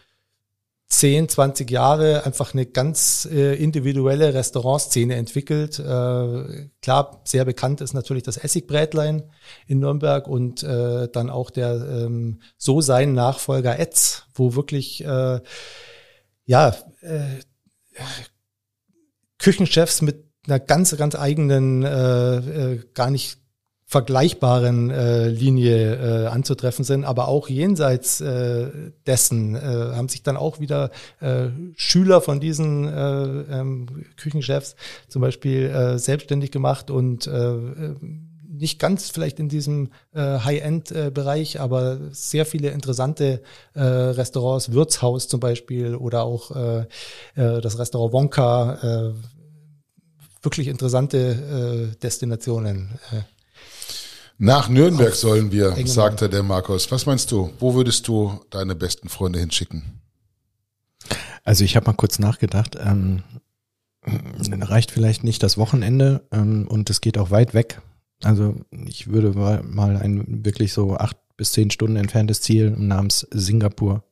10, 20 Jahre einfach eine ganz äh, individuelle Restaurantszene entwickelt. Äh, klar, sehr bekannt ist natürlich das Essigbrätlein in Nürnberg und äh, dann auch der ähm, so sein Nachfolger Etz, wo wirklich äh, ja, äh, Küchenchefs mit einer ganz, ganz eigenen, äh, äh, gar nicht vergleichbaren äh, Linie äh, anzutreffen sind, aber auch jenseits äh, dessen äh, haben sich dann auch wieder äh, Schüler von diesen äh, ähm, Küchenchefs zum Beispiel äh, selbstständig gemacht und äh, nicht ganz vielleicht in diesem äh, High-End-Bereich, aber sehr viele interessante äh, Restaurants, Wirtshaus zum Beispiel oder auch äh, äh, das Restaurant Wonka, äh, wirklich interessante äh, Destinationen. Äh. Nach Nürnberg sollen wir, sagte der Markus. Was meinst du? Wo würdest du deine besten Freunde hinschicken? Also ich habe mal kurz nachgedacht. Ähm, reicht vielleicht nicht das Wochenende ähm, und es geht auch weit weg. Also ich würde mal ein wirklich so acht bis zehn Stunden entferntes Ziel namens Singapur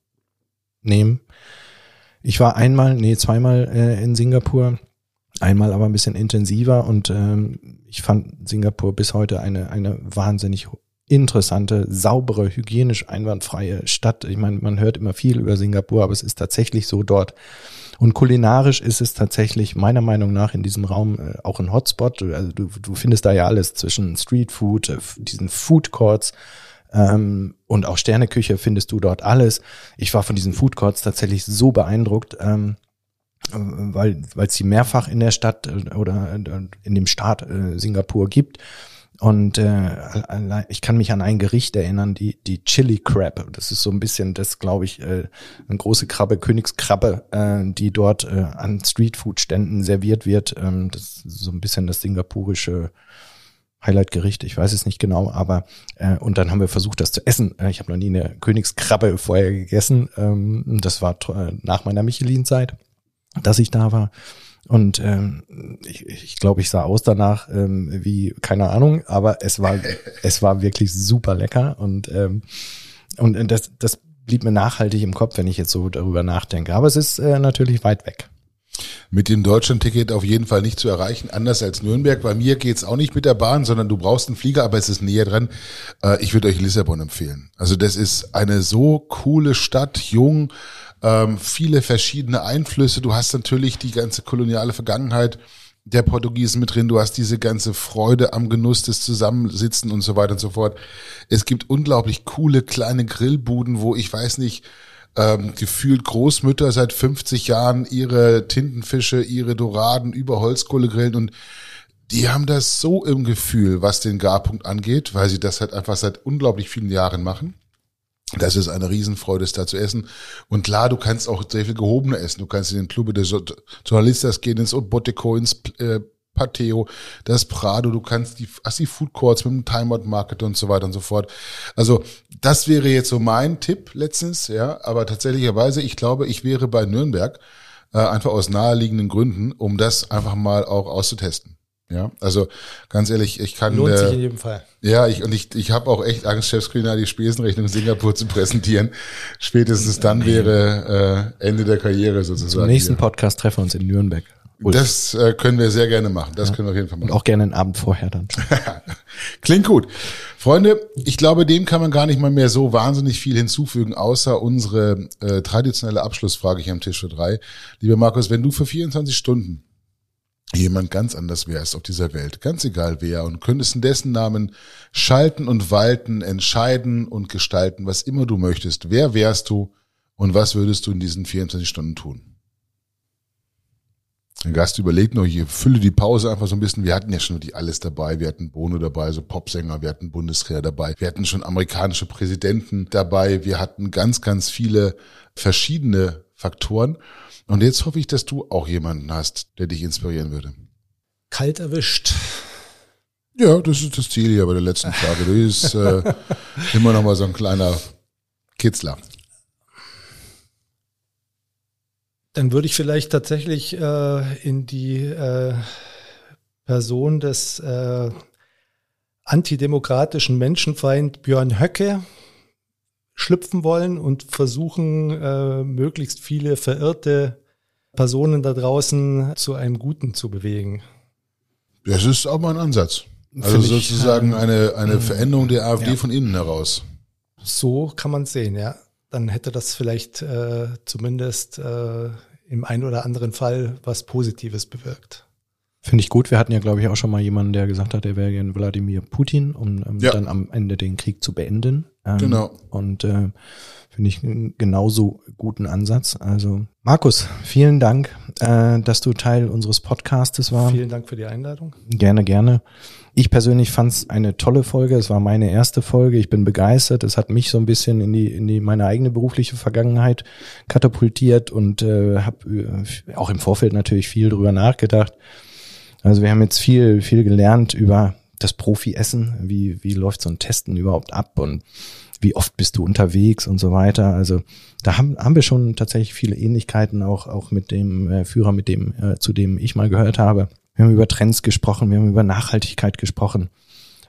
nehmen. Ich war einmal, nee, zweimal äh, in Singapur, einmal aber ein bisschen intensiver und ähm, ich fand Singapur bis heute eine, eine wahnsinnig interessante, saubere, hygienisch einwandfreie Stadt. Ich meine, man hört immer viel über Singapur, aber es ist tatsächlich so dort. Und kulinarisch ist es tatsächlich meiner Meinung nach in diesem Raum äh, auch ein Hotspot. Also du, du findest da ja alles zwischen Street Food, äh, diesen Food Courts, ähm, und auch Sterneküche findest du dort alles. Ich war von diesen Food Courts tatsächlich so beeindruckt, ähm, weil weil es sie mehrfach in der Stadt äh, oder in dem Staat äh, Singapur gibt. Und äh, ich kann mich an ein Gericht erinnern, die die Chili Crab. Das ist so ein bisschen, das glaube ich, äh, eine große Krabbe, Königskrabbe, äh, die dort äh, an Streetfood-Ständen serviert wird. Ähm, das ist so ein bisschen das singapurische Highlight-Gericht, ich weiß es nicht genau, aber äh, und dann haben wir versucht, das zu essen. Äh, ich habe noch nie eine Königskrabbe vorher gegessen. Ähm, das war äh, nach meiner Michelin-Zeit, dass ich da war. Und ähm, ich, ich glaube, ich sah aus danach ähm, wie keine Ahnung, aber es war es war wirklich super lecker und ähm, und das das blieb mir nachhaltig im Kopf, wenn ich jetzt so darüber nachdenke. Aber es ist äh, natürlich weit weg mit dem Deutschlandticket auf jeden Fall nicht zu erreichen, anders als Nürnberg. Bei mir geht's auch nicht mit der Bahn, sondern du brauchst einen Flieger, aber es ist näher dran. Äh, ich würde euch Lissabon empfehlen. Also das ist eine so coole Stadt, jung, ähm, viele verschiedene Einflüsse. Du hast natürlich die ganze koloniale Vergangenheit der Portugiesen mit drin. Du hast diese ganze Freude am Genuss des Zusammensitzen und so weiter und so fort. Es gibt unglaublich coole kleine Grillbuden, wo ich weiß nicht, ähm, gefühlt Großmütter seit 50 Jahren ihre Tintenfische, ihre Doraden über Holzkohle grillen und die haben das so im Gefühl, was den Garpunkt angeht, weil sie das halt einfach seit unglaublich vielen Jahren machen. Das ist eine Riesenfreude, es da zu essen. Und klar, du kannst auch sehr viel gehobener essen. Du kannst in den Club des Journalistas gehen, ins Boteco, ins äh, Pateo, das Prado, du kannst die, hast die Food Courts mit dem Timeout Market und so weiter und so fort. Also das wäre jetzt so mein Tipp letztens, ja, aber tatsächlicherweise, ich glaube, ich wäre bei Nürnberg äh, einfach aus naheliegenden Gründen, um das einfach mal auch auszutesten. Ja, also ganz ehrlich, ich kann. Lohnt äh, sich in jedem Fall. Ja, ich und ich, ich habe auch echt Angst, Chefscreener die Spesenrechnung in Singapur zu präsentieren. Spätestens dann wäre äh, Ende der Karriere sozusagen. Im nächsten Podcast treffen wir uns in Nürnberg. Ulf. Das äh, können wir sehr gerne machen. Das ja. können wir auf jeden Fall machen. Und auch gerne einen Abend vorher dann. Klingt gut. Freunde, ich glaube, dem kann man gar nicht mal mehr so wahnsinnig viel hinzufügen, außer unsere äh, traditionelle Abschlussfrage hier am Tisch für drei. Lieber Markus, wenn du für 24 Stunden jemand ganz anders wärst auf dieser Welt, ganz egal wer, und könntest in dessen Namen schalten und walten, entscheiden und gestalten, was immer du möchtest, wer wärst du und was würdest du in diesen 24 Stunden tun? Der Gast überlegt noch, ich fülle die Pause einfach so ein bisschen. Wir hatten ja schon die alles dabei. Wir hatten Bono dabei, so Popsänger. Wir hatten Bundeswehr dabei. Wir hatten schon amerikanische Präsidenten dabei. Wir hatten ganz, ganz viele verschiedene Faktoren. Und jetzt hoffe ich, dass du auch jemanden hast, der dich inspirieren würde. Kalt erwischt. Ja, das ist das Ziel hier bei der letzten Frage. Du bist äh, immer noch mal so ein kleiner Kitzler. Dann würde ich vielleicht tatsächlich äh, in die äh, Person des äh, antidemokratischen Menschenfeind Björn Höcke schlüpfen wollen und versuchen, äh, möglichst viele verirrte Personen da draußen zu einem Guten zu bewegen. Das ist auch mal ein Ansatz. Also Find sozusagen ich, äh, eine, eine Veränderung der AfD ja. von innen heraus. So kann man sehen, ja dann hätte das vielleicht äh, zumindest äh, im einen oder anderen Fall was Positives bewirkt. Finde ich gut. Wir hatten ja, glaube ich, auch schon mal jemanden, der gesagt hat, er wäre gern Wladimir Putin, um ähm, ja. dann am Ende den Krieg zu beenden. Ähm, genau. Und äh, finde ich einen genauso guten Ansatz. Also Markus, vielen Dank, äh, dass du Teil unseres Podcastes warst. Vielen Dank für die Einladung. Gerne, gerne. Ich persönlich fand es eine tolle Folge. Es war meine erste Folge. Ich bin begeistert. Es hat mich so ein bisschen in die, in die meine eigene berufliche Vergangenheit katapultiert und äh, habe äh, auch im Vorfeld natürlich viel drüber nachgedacht. Also wir haben jetzt viel, viel gelernt über das Profi-Essen, wie, wie läuft so ein Testen überhaupt ab und wie oft bist du unterwegs und so weiter. Also da haben, haben wir schon tatsächlich viele Ähnlichkeiten auch, auch mit dem äh, Führer, mit dem, äh, zu dem ich mal gehört habe. Wir haben über Trends gesprochen, wir haben über Nachhaltigkeit gesprochen.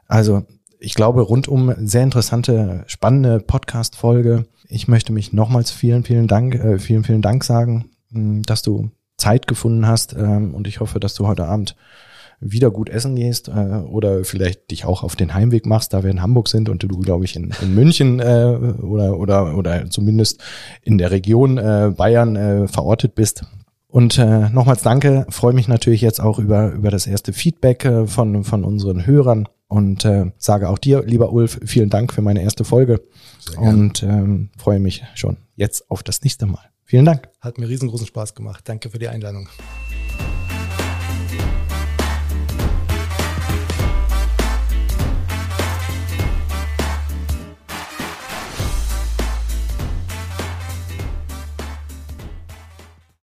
Also ich glaube, rundum sehr interessante, spannende Podcast-Folge. Ich möchte mich nochmals vielen, vielen Dank, äh, vielen, vielen Dank sagen, mh, dass du Zeit gefunden hast ähm, und ich hoffe, dass du heute Abend wieder gut essen gehst äh, oder vielleicht dich auch auf den Heimweg machst, da wir in Hamburg sind und du, glaube ich, in, in München äh, oder, oder, oder zumindest in der Region äh, Bayern äh, verortet bist. Und äh, nochmals danke, freue mich natürlich jetzt auch über, über das erste Feedback äh, von, von unseren Hörern und äh, sage auch dir, lieber Ulf, vielen Dank für meine erste Folge und ähm, freue mich schon jetzt auf das nächste Mal. Vielen Dank. Hat mir riesengroßen Spaß gemacht. Danke für die Einladung.